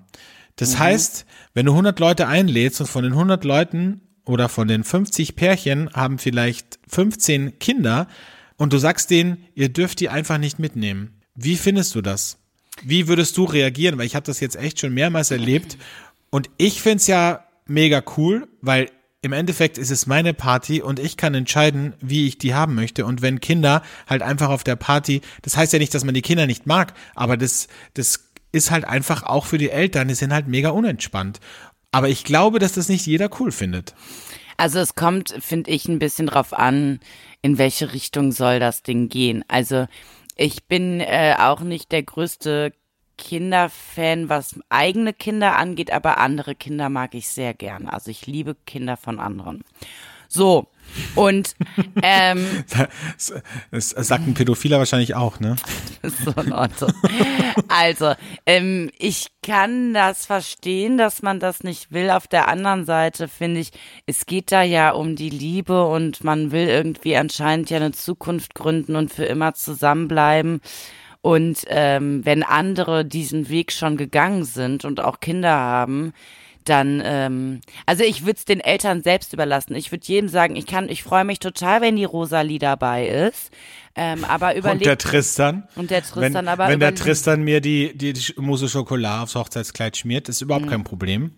Das heißt, wenn du 100 Leute einlädst und von den 100 Leuten oder von den 50 Pärchen haben vielleicht 15 Kinder und du sagst denen, ihr dürft die einfach nicht mitnehmen. Wie findest du das? Wie würdest du reagieren? Weil ich habe das jetzt echt schon mehrmals erlebt und ich find's ja mega cool, weil im Endeffekt ist es meine Party und ich kann entscheiden, wie ich die haben möchte. Und wenn Kinder halt einfach auf der Party, das heißt ja nicht, dass man die Kinder nicht mag, aber das, das ist halt einfach auch für die Eltern, die sind halt mega unentspannt. Aber ich glaube, dass das nicht jeder cool findet. Also es kommt, finde ich, ein bisschen drauf an, in welche Richtung soll das Ding gehen. Also ich bin äh, auch nicht der größte Kinderfan, was eigene Kinder angeht, aber andere Kinder mag ich sehr gern. Also ich liebe Kinder von anderen. So. Und <laughs> ähm, Das, sagt ein Pädophiler wahrscheinlich auch, ne? <laughs> so in Ordnung. Also, ähm, ich kann das verstehen, dass man das nicht will. Auf der anderen Seite finde ich, es geht da ja um die Liebe und man will irgendwie anscheinend ja eine Zukunft gründen und für immer zusammenbleiben. Und ähm, wenn andere diesen Weg schon gegangen sind und auch Kinder haben, dann, ähm, also ich würde es den Eltern selbst überlassen. Ich würde jedem sagen, ich kann, ich freue mich total, wenn die Rosalie dabei ist. Ähm, aber Und überlegt der Tristan. Und der Tristan, wenn, aber Wenn der Tristan mir die, die, die Mousse Schokolade aufs Hochzeitskleid schmiert, ist überhaupt Mhm. kein Problem.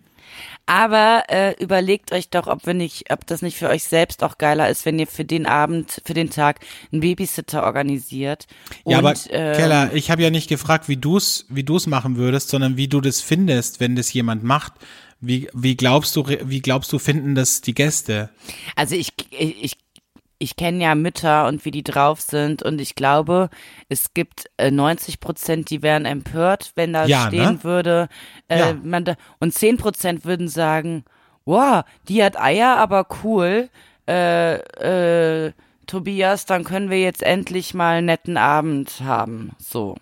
Aber äh, überlegt euch doch, ob wir nicht, ob das nicht für euch selbst auch geiler ist, wenn ihr für den Abend, für den Tag einen Babysitter organisiert. Ja, und, aber äh, Keller, ich habe ja nicht gefragt, wie du's, wie du's machen würdest, sondern wie du das findest, wenn das jemand macht. Wie, wie glaubst du, wie glaubst du finden das die Gäste? Also ich, ich, ich kenne ja Mütter und wie die drauf sind und ich glaube, es gibt äh, 90 Prozent, die wären empört, wenn da Ja, stehen ne? würde, äh, Ja. man da, und 10 Prozent würden sagen, wow, die hat Eier, aber cool, äh, äh, Tobias, dann können wir jetzt endlich mal einen netten Abend haben, so.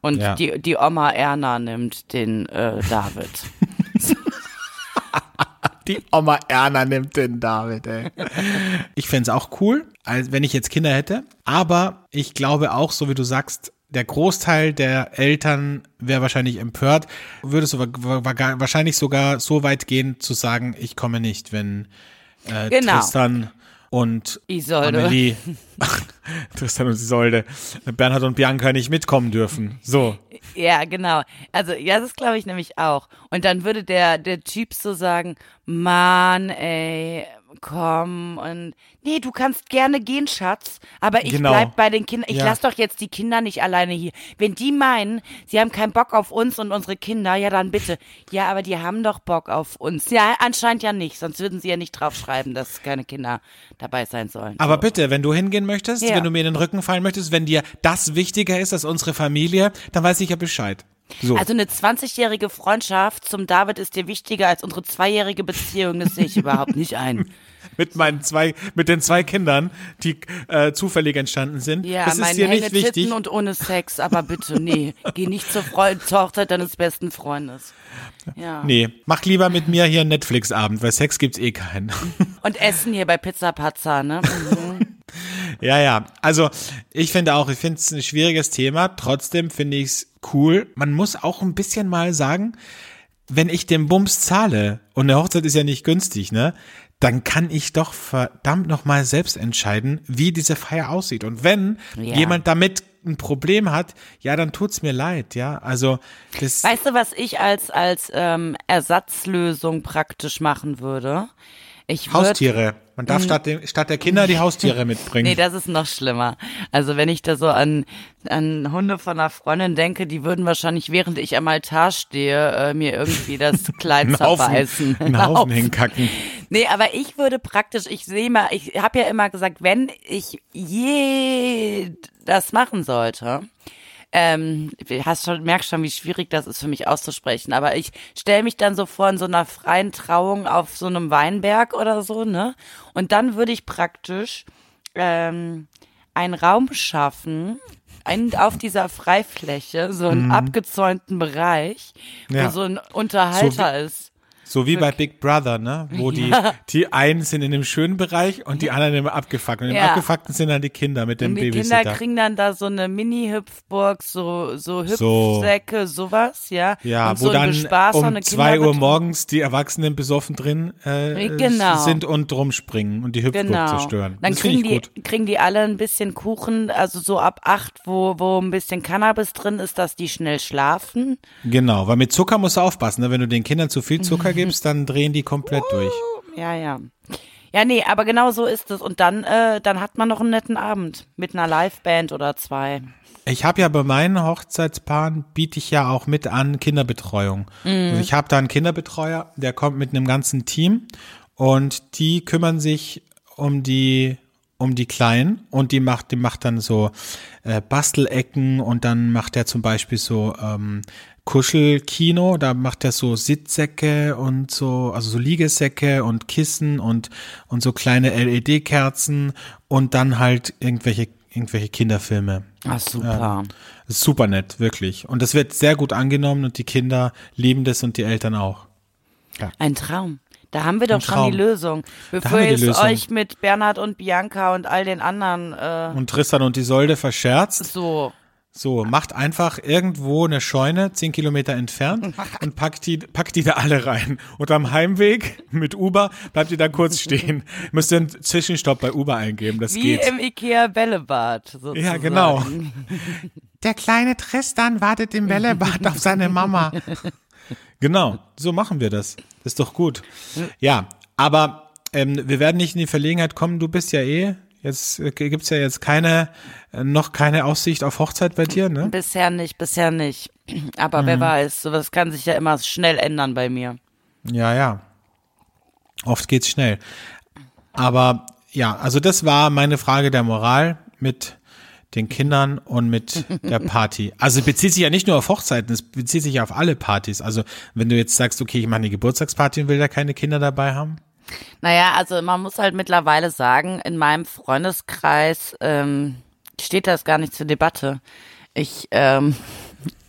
Und Ja. die, die Oma Erna nimmt den äh, David. Die Oma Erna nimmt den David, ey. Ich fänd's auch cool, als wenn ich jetzt Kinder hätte. Aber ich glaube auch, so wie du sagst, der Großteil der Eltern wäre wahrscheinlich empört, würde wa- wahrscheinlich sogar so weit gehen zu sagen, ich komme nicht, wenn äh, Genau. Tristan und Isolde. Amelie, <laughs> Tristan und Isolde, Bernhard und Bianca nicht mitkommen dürfen. So. Ja, genau. Also, ja, das glaube ich nämlich auch. Und dann würde der, der Typ so sagen, Mann, ey, komm und, nee, du kannst gerne gehen, Schatz, aber ich Genau. bleib bei den Kindern. Ich Ja. lass doch jetzt die Kinder nicht alleine hier. Wenn die meinen, sie haben keinen Bock auf uns und unsere Kinder, ja, dann bitte. Ja, aber die haben doch Bock auf uns. Ja, anscheinend ja nicht, sonst würden sie ja nicht draufschreiben, dass keine Kinder dabei sein sollen. Aber bitte, wenn du hingehen möchtest, Ja. wenn du mir in den Rücken fallen möchtest, wenn dir das wichtiger ist als unsere Familie, dann weiß ich ja Bescheid. So. Also eine 20-jährige Freundschaft zum David ist dir wichtiger als unsere zweijährige Beziehung. Das sehe ich <laughs> überhaupt nicht ein. mit meinen zwei, mit den zwei Kindern, die äh, zufällig entstanden sind. Ja, das ist dir nicht wichtig. und ohne Sex, aber bitte, nee, geh nicht zur, Freund <laughs> zur Hochzeit deines besten Freundes. Ja. Nee, mach lieber mit mir hier einen Netflix-Abend, weil Sex gibt's eh keinen. <laughs> Und Essen hier bei Pizza Pazza, ne? Mhm. ja, ja. Also ich finde auch, ich finde es ein schwieriges Thema. Trotzdem finde ich es cool. Man muss auch ein bisschen mal sagen, wenn ich den Bums zahle und eine Hochzeit ist ja nicht günstig, ne? Dann kann ich doch verdammt nochmal selbst entscheiden, wie diese Feier aussieht. Und wenn Ja. jemand damit ein Problem hat, ja, dann tut's mir leid, ja. Also das Weißt du, was ich als, als ähm, Ersatzlösung praktisch machen würde? Ich würde Haustiere. Man darf statt, dem, statt der Kinder die Haustiere <laughs> mitbringen. Nee, das ist noch schlimmer. Also wenn ich da so an, an Hunde von einer Freundin denke, die würden wahrscheinlich, während ich am Altar stehe, äh, mir irgendwie das <laughs> Kleid einen Haufen, zerbeißen. einen Haufen hinkacken. Nee, aber ich würde praktisch, ich sehe mal, ich habe ja immer gesagt, wenn ich je das machen sollte, ähm, hast schon, merkst schon, wie schwierig das ist für mich auszusprechen, aber ich stelle mich dann so vor in so einer freien Trauung auf so einem Weinberg oder so, ne? Und dann würde ich praktisch ähm, einen Raum schaffen, einen auf dieser Freifläche, so einen abgezäunten Bereich, wo Mhm. Ja. so ein Unterhalter ist. So wie bei Big Brother, ne? Wo die, die einen sind in dem schönen Bereich und die anderen im abgefuckten. Und im Ja. abgefuckten sind dann die Kinder mit dem Und die Babysitter. Kinder kriegen dann da so eine Mini-Hüpfburg, so, so So. Hüpfsäcke, sowas, ja. ja, und wo so dann um zwei Uhr morgens die Erwachsenen besoffen drin äh, Genau. sind und rumspringen und die Hüpfburg Genau. zerstören. Dann das kriegen die, gut. kriegen die alle ein bisschen Kuchen, also so ab acht, wo, wo ein bisschen Cannabis drin ist, dass die schnell schlafen. Genau, weil mit Zucker musst du aufpassen. Ne? Wenn du den Kindern zu viel Mhm. Zucker gibst, dann drehen die komplett durch. Ja, ja. Ja, nee, aber genau so ist es. Und dann, äh, dann hat man noch einen netten Abend mit einer Liveband oder zwei. Ich habe ja bei meinen Hochzeitspaaren biete ich ja auch mit an Kinderbetreuung. Also ich habe da einen Kinderbetreuer, der kommt mit einem ganzen Team und die kümmern sich um die um die Kleinen und die macht, die macht dann so äh, Bastelecken und dann macht er zum Beispiel so ähm, Kuschelkino, da macht er so Sitzsäcke und so, also so Liegesäcke und Kissen und, und so kleine LED-Kerzen und dann halt irgendwelche, irgendwelche Kinderfilme. Ach, super. Ist super nett, wirklich. Und das wird sehr gut angenommen und die Kinder lieben das und die Eltern auch. Ein Traum. Da haben wir doch schon die Lösung. Bevor haben wir ihr euch mit Bernhard und Bianca und all den anderen äh, Und Tristan und Isolde verscherzt. so. So, macht einfach irgendwo eine Scheune, zehn Kilometer entfernt <laughs> und packt die, packt die da alle rein. Und am Heimweg mit Uber bleibt ihr da kurz <laughs> stehen. Müsst ihr einen Zwischenstopp bei Uber eingeben, das Wie geht. im Ikea Bällebad. Sozusagen. Ja, genau. <laughs> Der kleine Tristan wartet im Bällebad auf seine Mama. Genau, so machen wir das. Das ist doch gut. Ja, aber ähm, wir werden nicht in die Verlegenheit kommen. Du bist ja eh, jetzt äh, gibt's ja jetzt keine, äh, noch keine Aussicht auf Hochzeit bei dir, ne? Bisher nicht, bisher nicht. <clears throat> Aber Mhm. wer weiß, sowas kann sich ja immer schnell ändern bei mir. Ja, ja. Oft geht's schnell. Aber ja, also das war meine Frage der Moral mit den Kindern und mit <laughs> der Party. Also bezieht sich ja nicht nur auf Hochzeiten, es bezieht sich ja auf alle Partys. Also wenn du jetzt sagst, okay, ich mache eine Geburtstagsparty und will da keine Kinder dabei haben. Naja, also man muss halt mittlerweile sagen, in meinem Freundeskreis ähm, steht das gar nicht zur Debatte. Ich, ähm,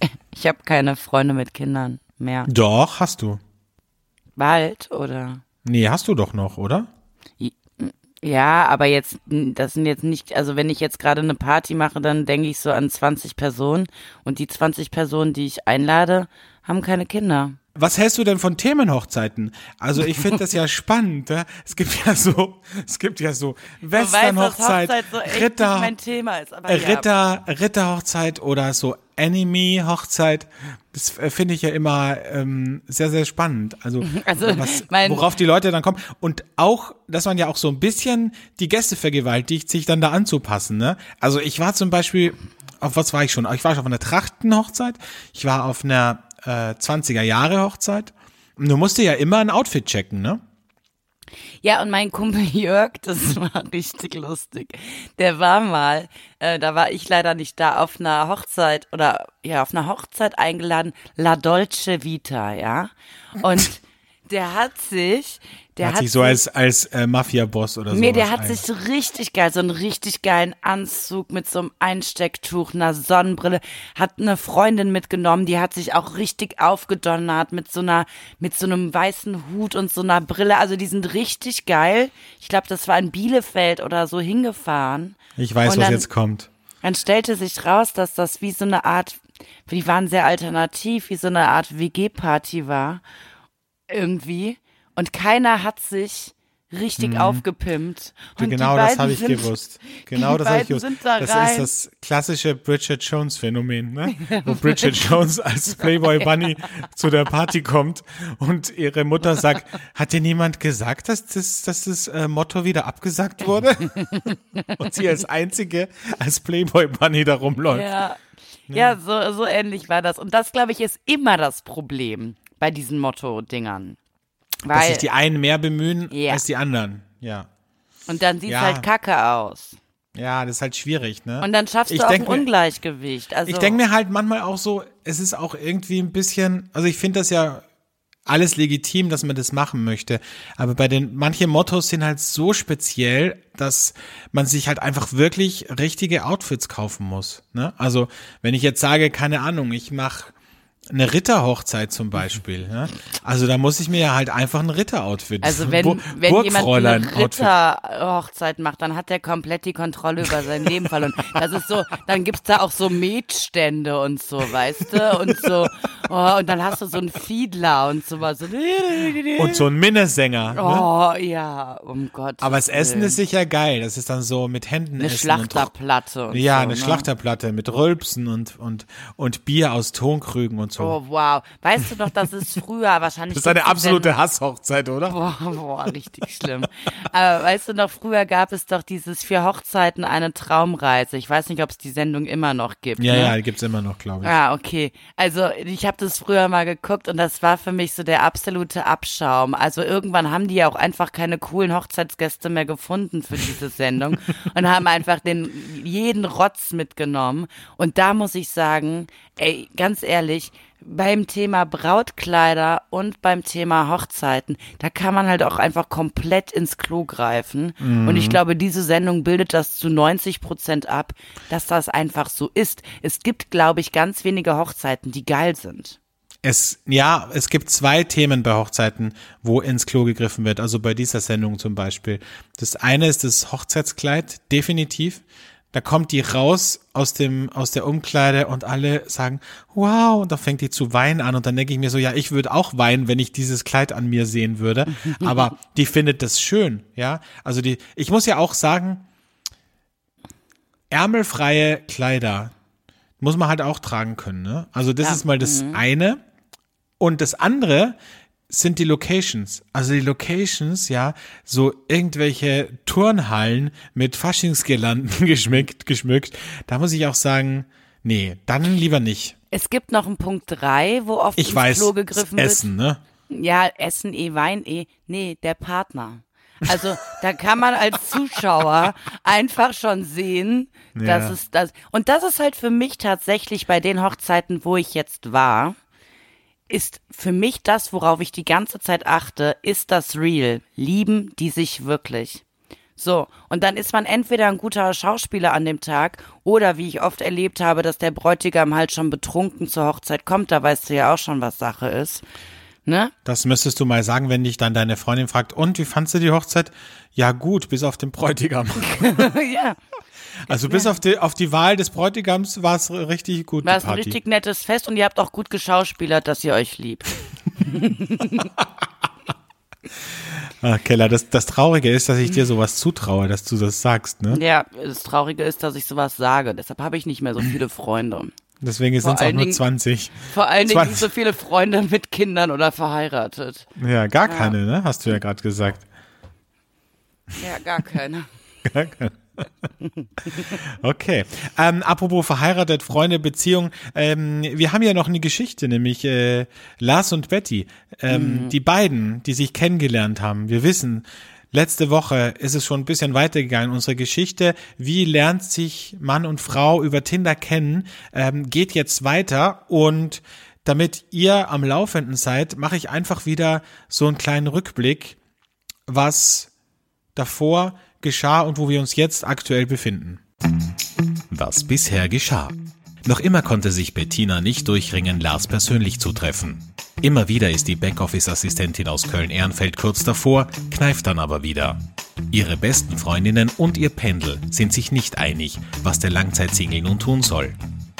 <laughs> ich habe keine Freunde mit Kindern mehr. Doch, hast du. Bald, oder? Nee, hast du doch noch, oder? Ja, aber jetzt, das sind jetzt nicht, also wenn ich jetzt gerade eine Party mache, dann denke ich so an 20 Personen und die 20 Personen, die ich einlade, haben keine Kinder. Was hältst du denn von Themenhochzeiten? Also ich finde das ja <laughs> spannend. Ja? Es gibt ja so, es gibt ja so Westernhochzeit, Hochzeit so Ritter, ist, Äh, ja. Ritter, Ritterhochzeit oder so Anime-Hochzeit, das äh, finde ich ja immer ähm, sehr, sehr spannend. Also, <laughs> Also, was, mein- worauf die Leute dann kommen. Und auch, dass man ja auch so ein bisschen die Gäste vergewaltigt, sich dann da anzupassen. Ne? Also ich war zum Beispiel, auf was war ich schon? Ich war schon auf einer Trachtenhochzeit, ich war auf einer äh, 20er-Jahre-Hochzeit. Und du musst dir ja immer ein Outfit checken, ne? Ja, und mein Kumpel <laughs> Jörg, das war richtig lustig. Der war mal, äh, da war ich leider nicht da, auf einer Hochzeit oder ja, auf einer Hochzeit eingeladen, La Dolce Vita, ja. Und <laughs> der hat sich, der hat hat sich so als, als äh, Mafia-Boss oder so. Nee, der hat sich so richtig geil, so einen richtig geilen Anzug mit so einem Einstecktuch, einer Sonnenbrille, hat eine Freundin mitgenommen, die hat sich auch richtig aufgedonnert mit so einer, mit so einem weißen Hut und so einer Brille. Also die sind richtig geil. Ich glaube, das war in Bielefeld oder so hingefahren. Ich weiß, Und was dann- jetzt kommt. Dann stellte sich raus, dass das wie so eine Art, die waren sehr alternativ, wie so eine Art WG-Party war. Irgendwie. Und keiner hat sich richtig aufgepimpt. Du, Und die genau das habe ich sind, gewusst. Genau das habe ich gewusst. da das rein. ist das klassische Bridget Jones Phänomen, ne? <laughs> Wo Bridget Jones als Playboy <laughs> Bunny zu der Party kommt und ihre Mutter sagt, hat dir niemand gesagt, dass das, dass das äh, Motto wieder abgesagt wurde? <laughs> und sie als einzige als Playboy Bunny da rumläuft. Ja, ja so, so ähnlich war das. Und das, glaube ich, ist immer das Problem bei diesen Motto-Dingern. Dass Weil, sich die einen mehr bemühen Ja. als die anderen. Ja. und dann sieht's Ja. halt kacke aus. Ja, das ist halt schwierig, ne? Und dann schaffst Ich du auch ein mir- Ungleichgewicht. Also, Ich denke mir halt manchmal auch so, es ist auch irgendwie ein bisschen, also ich finde das ja alles legitim, dass man das machen möchte. Aber bei den, manche Mottos sind halt so speziell, dass man sich halt einfach wirklich richtige Outfits kaufen muss. Ne? Also wenn ich jetzt sage, keine Ahnung, ich mache eine Ritterhochzeit zum Beispiel. Ne? Also da muss ich mir ja halt einfach ein Ritteroutfit. Also <laughs> wenn, Bu- wenn jemand eine. Ritterhochzeit macht, dann hat er komplett die Kontrolle über sein Leben verloren. Das ist so, dann gibt's da auch so Metstände und so, weißt du? Und so, oh, und dann hast du so einen Fiedler und sowas. Und so ein Minnesänger. Ne? Oh, ja, um Gott. Aber das Essen ist sicher geil. Das ist dann so mit Händen eine essen. und Schlachterplatte. Und Ja, so, eine ne? Schlachterplatte mit Rülpsen und, und, und Bier aus Tonkrügen und so. Oh, wow. Weißt du doch, das ist früher wahrscheinlich. das ist eine absolute Hasshochzeit, oder? Boah, boah, richtig schlimm. Aber weißt du noch, früher gab es doch dieses vier Hochzeiten eine Traumreise. Ich weiß nicht, ob es die Sendung immer noch gibt. Ja, ne? ja, die gibt's immer noch, glaube ich. Ah, okay. Also ich habe das früher mal geguckt und das war für mich so der absolute Abschaum. Also irgendwann haben die ja auch einfach keine coolen Hochzeitsgäste mehr gefunden für diese Sendung <laughs> und haben einfach den jeden Rotz mitgenommen. Und da muss ich sagen, ey, ganz ehrlich, beim Thema Brautkleider und beim Thema Hochzeiten, da kann man halt auch einfach komplett ins Klo greifen. Und ich glaube, diese Sendung bildet das zu 90 Prozent ab, dass das einfach so ist. Es gibt, glaube ich, ganz wenige Hochzeiten, die geil sind. Es, ja, es gibt zwei Themen bei Hochzeiten, wo ins Klo gegriffen wird. Also bei dieser Sendung zum Beispiel. Das eine ist das Hochzeitskleid, definitiv. Da kommt die raus aus dem, aus der Umkleide und alle sagen, wow, und da fängt die zu weinen an und dann denke ich mir so, ja, ich würde auch weinen, wenn ich dieses Kleid an mir sehen würde. <laughs> Aber die findet das schön, ja. Also die, ich muss ja auch sagen, ärmelfreie Kleider muss man halt auch tragen können, ne? Also das Ja. ist mal das eine. Und das andere sind die Locations. Also die Locations, ja, so irgendwelche Turnhallen mit Faschingsgirlanden <laughs> geschmückt, geschmückt. Da muss ich auch sagen, nee, dann lieber nicht. Es gibt noch einen Punkt drei, wo oft Ich ins weiß, Klo gegriffen das Essen, ne? wird. Ja, Essen eh, Wein eh. Nee, der Partner. Also da kann man als Zuschauer <laughs> einfach schon sehen, dass Ja. es das. Und das ist halt für mich tatsächlich bei den Hochzeiten, wo ich jetzt war, ist für mich das, worauf ich die ganze Zeit achte, ist das real. Lieben die sich wirklich. So, und dann ist man entweder ein guter Schauspieler an dem Tag oder wie ich oft erlebt habe, dass der Bräutigam halt schon betrunken zur Hochzeit kommt, da weißt du ja auch schon, was Sache ist. Ne? Das müsstest du mal sagen, wenn dich dann deine Freundin fragt, und wie fandst du die Hochzeit? Ja, gut, bis auf den Bräutigam. <laughs> ja. Also bis auf die, auf die Wahl des Bräutigams war es richtig gut. War es ein richtig nettes Fest und ihr habt auch gut geschauspielert, dass ihr euch liebt. <laughs> Ah, Keller, das, das Traurige ist, dass ich dir sowas zutraue, dass du das sagst, ne? Ja, das Traurige ist, dass ich sowas sage. Deshalb habe ich nicht mehr so viele Freunde. Deswegen sind es auch nur Dingen- 20. Vor allen Dingen 20. nicht so viele Freunde mit Kindern oder verheiratet. Ja, gar keine, ne? Hast du ja gerade gesagt. Ja, gar keine. <laughs> Gar keine. Okay. Ähm, apropos verheiratet, Freunde, Beziehung. Ähm, wir haben ja noch eine Geschichte, nämlich äh, Lars und Betty. Ähm, Die beiden, die sich kennengelernt haben. Wir wissen, letzte Woche ist es schon ein bisschen weitergegangen. Unsere Geschichte, wie lernt sich Mann und Frau über Tinder kennen, ähm, geht jetzt weiter und damit ihr am Laufenden seid, mache ich einfach wieder so einen kleinen Rückblick, was davor geschah und wo wir uns jetzt aktuell befinden. Was bisher geschah. Noch immer konnte sich Bettina nicht durchringen, Lars persönlich zu treffen. Immer wieder ist die Backoffice-Assistentin aus Köln-Ehrenfeld kurz davor, kneift dann aber wieder. Ihre besten Freundinnen und ihr Pendel sind sich nicht einig, was der Langzeitsingle nun tun soll.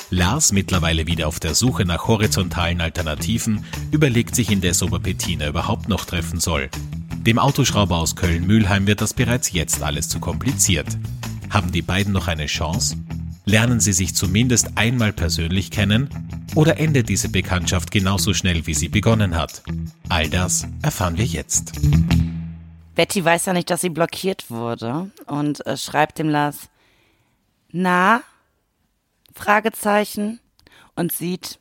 Lars, mittlerweile wieder auf der Suche nach horizontalen Alternativen, überlegt sich indes, ob er Bettina überhaupt noch treffen soll. Dem Autoschrauber aus Köln-Mühlheim wird das bereits jetzt alles zu kompliziert. Haben die beiden noch eine Chance? Lernen sie sich zumindest einmal persönlich kennen? Oder endet diese Bekanntschaft genauso schnell, wie sie begonnen hat? All das erfahren wir jetzt. Betty weiß ja nicht, dass sie blockiert wurde und äh, schreibt dem Lars, na, Fragezeichen, und sieht,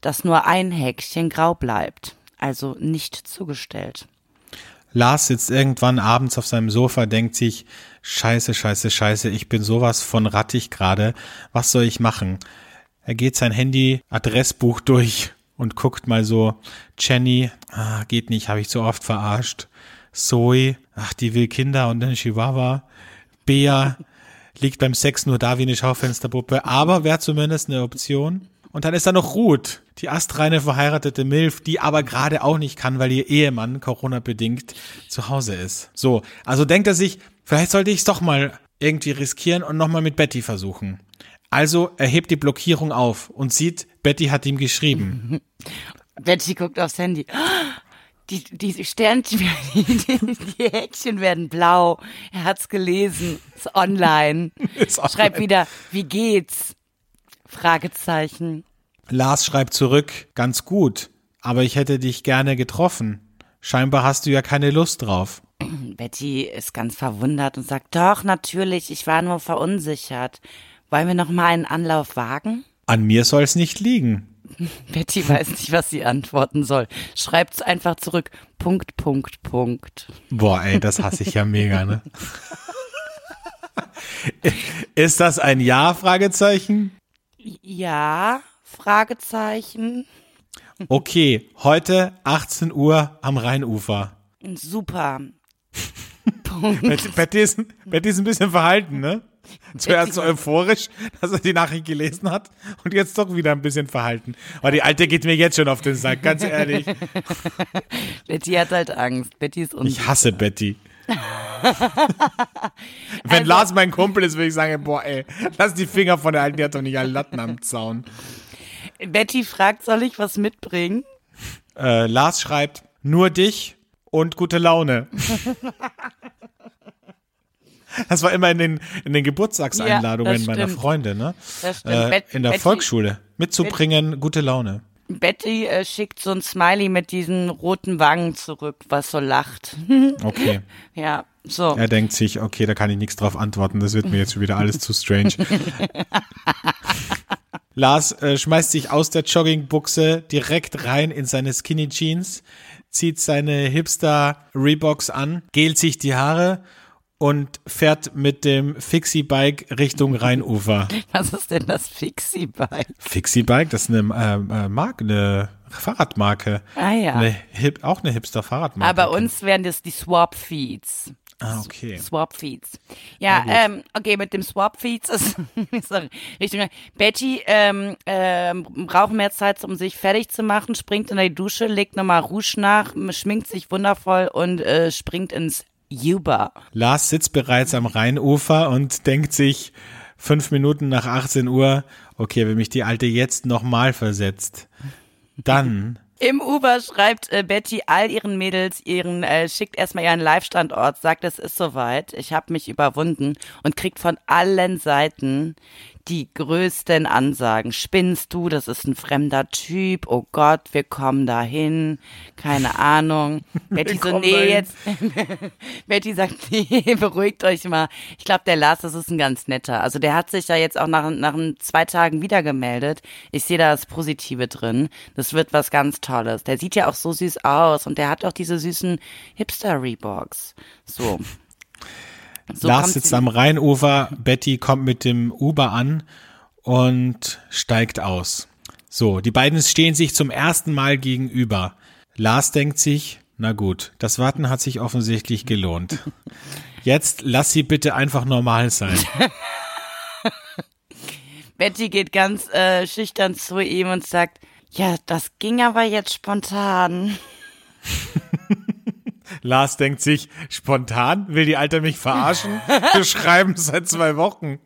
dass nur ein Häkchen grau bleibt, also nicht zugestellt. Lars sitzt irgendwann abends auf seinem Sofa, denkt sich, scheiße, scheiße, scheiße, ich bin sowas von rattig gerade, was soll ich machen? Er geht sein Handy-Adressbuch durch und guckt mal so, Jenny, ah, geht nicht, habe ich so oft verarscht. Zoe, ach, die will Kinder und dann Chihuahua. Bea liegt beim Sex nur da wie eine Schaufensterpuppe, aber wäre zumindest eine Option. Und dann ist da noch Ruth, die astreine verheiratete Milf, die aber gerade auch nicht kann, weil ihr Ehemann Corona-bedingt zu Hause ist. So, also denkt er sich, vielleicht sollte ich es doch mal irgendwie riskieren und nochmal mit Betty versuchen. Also er hebt die Blockierung auf und sieht, Betty hat ihm geschrieben. <laughs> Betty guckt aufs Handy. <gasps> Die, die Sternchen, die, <laughs> die Häkchen werden blau. Er hat's gelesen. Ist online. <laughs> Ist online. Schreibt wieder, wie geht's? Fragezeichen. Lars schreibt zurück, ganz gut, aber ich hätte dich gerne getroffen. Scheinbar hast du ja keine Lust drauf. Betty ist ganz verwundert und sagt, doch, natürlich, ich war nur verunsichert. Wollen wir noch mal einen Anlauf wagen? An mir soll's nicht liegen. <laughs> Betty weiß nicht, was sie antworten soll. Schreibt's einfach zurück. Punkt, Punkt, Punkt. Boah, ey, das hasse ich ja mega, ne? <laughs> Ist das ein Ja? Fragezeichen? Ja, Fragezeichen. Okay, heute 18 Uhr am Rheinufer. Super. Betty, Betty, ist, Betty ist ein bisschen verhalten, ne? Zuerst so euphorisch, dass er die Nachricht gelesen hat und jetzt doch wieder ein bisschen verhalten. Aber die Alte geht mir jetzt schon auf den Sack, ganz ehrlich. <laughs> Betty hat halt Angst. Betty ist Ich unsicher. hasse Betty. <laughs> Wenn Also- Lars mein Kumpel ist, würde ich sagen, boah, ey, lass die Finger von der Alten, die hat doch nicht alle Latten am Zaun. Betty fragt, soll ich was mitbringen? Äh, Lars schreibt, nur dich und gute Laune. Das war immer in den, in den Geburtstagseinladungen Ja, meiner. Freunde, ne? Äh, in der Betty- Volksschule. Mitzubringen, gute Laune. Betty äh, schickt so ein Smiley mit diesen roten Wangen zurück, was so lacht. <laughs> Okay. ja, so. Er denkt sich, okay, da kann ich nichts drauf antworten, das wird mir jetzt schon wieder alles zu strange. <laughs> Lars äh, schmeißt sich aus der Joggingbuchse direkt rein in seine Skinny Jeans, zieht seine Hipster Reeboks an, gelt sich die Haare und fährt mit dem Fixie-Bike Richtung Rheinufer. <laughs> Was ist denn das Fixie-Bike? Fixie-Bike, das ist eine äh, äh, Marke, eine Fahrradmarke. Ah ja. Eine auch eine Hipster-Fahrradmarke. Aber bei uns wären das die Swap-Feeds. Ah, okay. Swap Feeds. Ja, ähm, okay, mit dem Swap Feeds ist <laughs> sorry, Richtung. Betty ähm, ähm, braucht mehr Zeit, um sich fertig zu machen, springt in die Dusche, legt nochmal Rouge nach, schminkt sich wundervoll und äh, springt ins Uber. Lars sitzt bereits am Rheinufer und denkt sich fünf Minuten nach 18 Uhr, okay, wenn mich die Alte jetzt nochmal versetzt, dann, Im Uber schreibt äh, Betty all ihren Mädels ihren, äh, schickt erstmal ihren Live-Standort, sagt, es ist soweit, ich habe mich überwunden und kriegt von allen Seiten die größten Ansagen. Spinnst du, das ist ein fremder Typ, oh Gott, wir kommen dahin, keine Ahnung. <laughs> Betty so, nee, dahin. jetzt, <laughs> Betty sagt, <laughs> nee, beruhigt euch mal. Ich glaube, der Lars, das ist ein ganz netter. Also der hat sich ja jetzt auch nach, nach zwei Tagen wieder gemeldet. Ich sehe da das Positive drin. Das wird was ganz Tolles. Der sieht ja auch so süß aus und der hat auch diese süßen Hipster-Reeboks. So. So Lars sitzt am Rheinufer, Betty kommt mit dem Uber an und steigt aus. So, die beiden stehen sich zum ersten Mal gegenüber. Lars denkt sich, na gut, das Warten hat sich offensichtlich gelohnt. <laughs> Jetzt lass sie bitte einfach normal sein. <laughs> Betty geht ganz äh, schüchtern zu ihm und sagt, ja, das ging aber jetzt spontan. <laughs> Lars denkt sich, spontan will die Alte mich verarschen? Wir <laughs> schreiben seit zwei Wochen.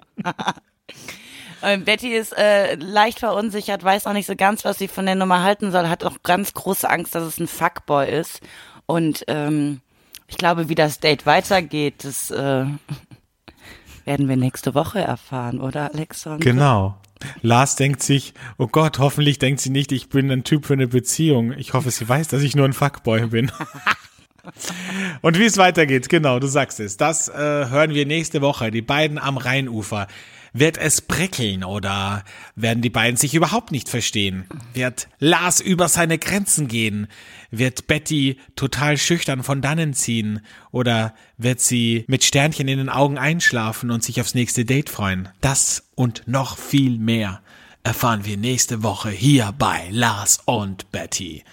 Ähm, Betty ist äh, leicht verunsichert, weiß noch nicht so ganz, was sie von der Nummer halten soll, hat auch ganz große Angst, dass es ein Fuckboy ist. Und ähm, ich glaube, wie das Date weitergeht, das äh, <laughs> werden wir nächste Woche erfahren, oder Alexander? Genau. Lars denkt sich, oh Gott, hoffentlich denkt sie nicht, ich bin ein Typ für eine Beziehung. Ich hoffe, sie weiß, dass ich nur ein Fuckboy bin. <laughs> Und wie es weitergeht, genau, du sagst es. Das äh, hören wir nächste Woche. Die beiden am Rheinufer. Wird es prickeln oder werden die beiden sich überhaupt nicht verstehen? Wird Lars über seine Grenzen gehen? Wird Betty total schüchtern von dannen ziehen? Oder wird sie mit Sternchen in den Augen einschlafen und sich aufs nächste Date freuen? Das und noch viel mehr erfahren wir nächste Woche hier bei Lars und Betty.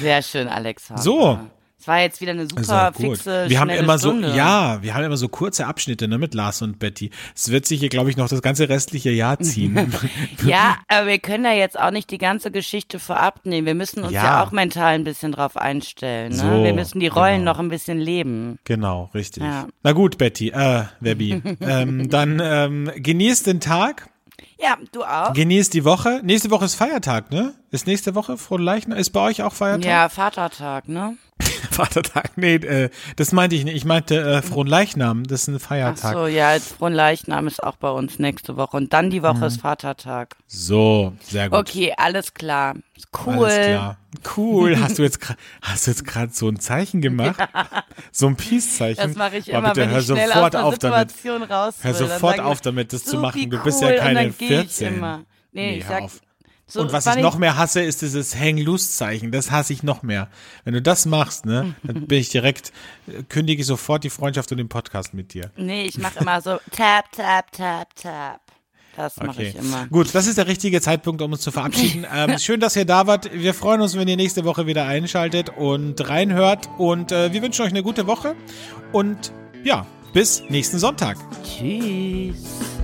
Sehr schön, Alex. So. Es war jetzt wieder eine super gut. fixe, wir haben immer Stunde. so, ja, wir haben immer so kurze Abschnitte ne, mit Lars und Betty. Es wird sich hier, glaube ich, noch das ganze restliche Jahr ziehen. <laughs> Ja, aber wir können da jetzt auch nicht die ganze Geschichte vorab nehmen. Wir müssen uns ja, Ja. auch mental ein bisschen drauf einstellen. Ne? So, wir müssen die Rollen genau. noch ein bisschen leben. genau, richtig. Ja. Na gut, Betty, äh, Webby, <laughs> ähm, dann ähm, genießt den Tag, Ja, du auch? genießt die Woche. Nächste Woche ist Feiertag, ne? Ist nächste Woche Frohenleichnam? Ist bei euch auch Feiertag? Ja, Vatertag, ne? <laughs> Vatertag, nee, äh, das meinte ich nicht. Ich meinte äh, Frohenleichnam, das ist ein Ach Feiertag. so, ja, jetzt Fronleichnam ist auch bei uns nächste Woche. Und dann die Woche Mhm. ist Vatertag. So, sehr gut. Okay, alles klar. Cool. Alles klar. Cool. <laughs> Hast du jetzt hast du jetzt gerade so ein Zeichen gemacht? So ein Peace-Zeichen? Das mache ich Boah, immer, bitte, wenn hör ich schnell sofort aus der auf damit. Situation raus will. Hör sofort auf damit, das zu machen. Du bist ja keine und dann geh 14. Ich immer. Nee, Nee, ich sag, auf. So, und was ich noch mehr hasse, ist dieses Hang-Loose-Zeichen. Das hasse ich noch mehr. Wenn du das machst, ne, dann bin ich direkt, kündige sofort die Freundschaft und den Podcast mit dir. Nee, ich mache immer so tap, tap, tap, tap. Das mache Okay. ich immer. Gut, das ist der richtige Zeitpunkt, um uns zu verabschieden. <laughs> ähm, schön, dass ihr da wart. Wir freuen uns, wenn ihr nächste Woche wieder einschaltet und reinhört. Und äh, wir wünschen euch eine gute Woche. Und ja, bis nächsten Sonntag. Tschüss.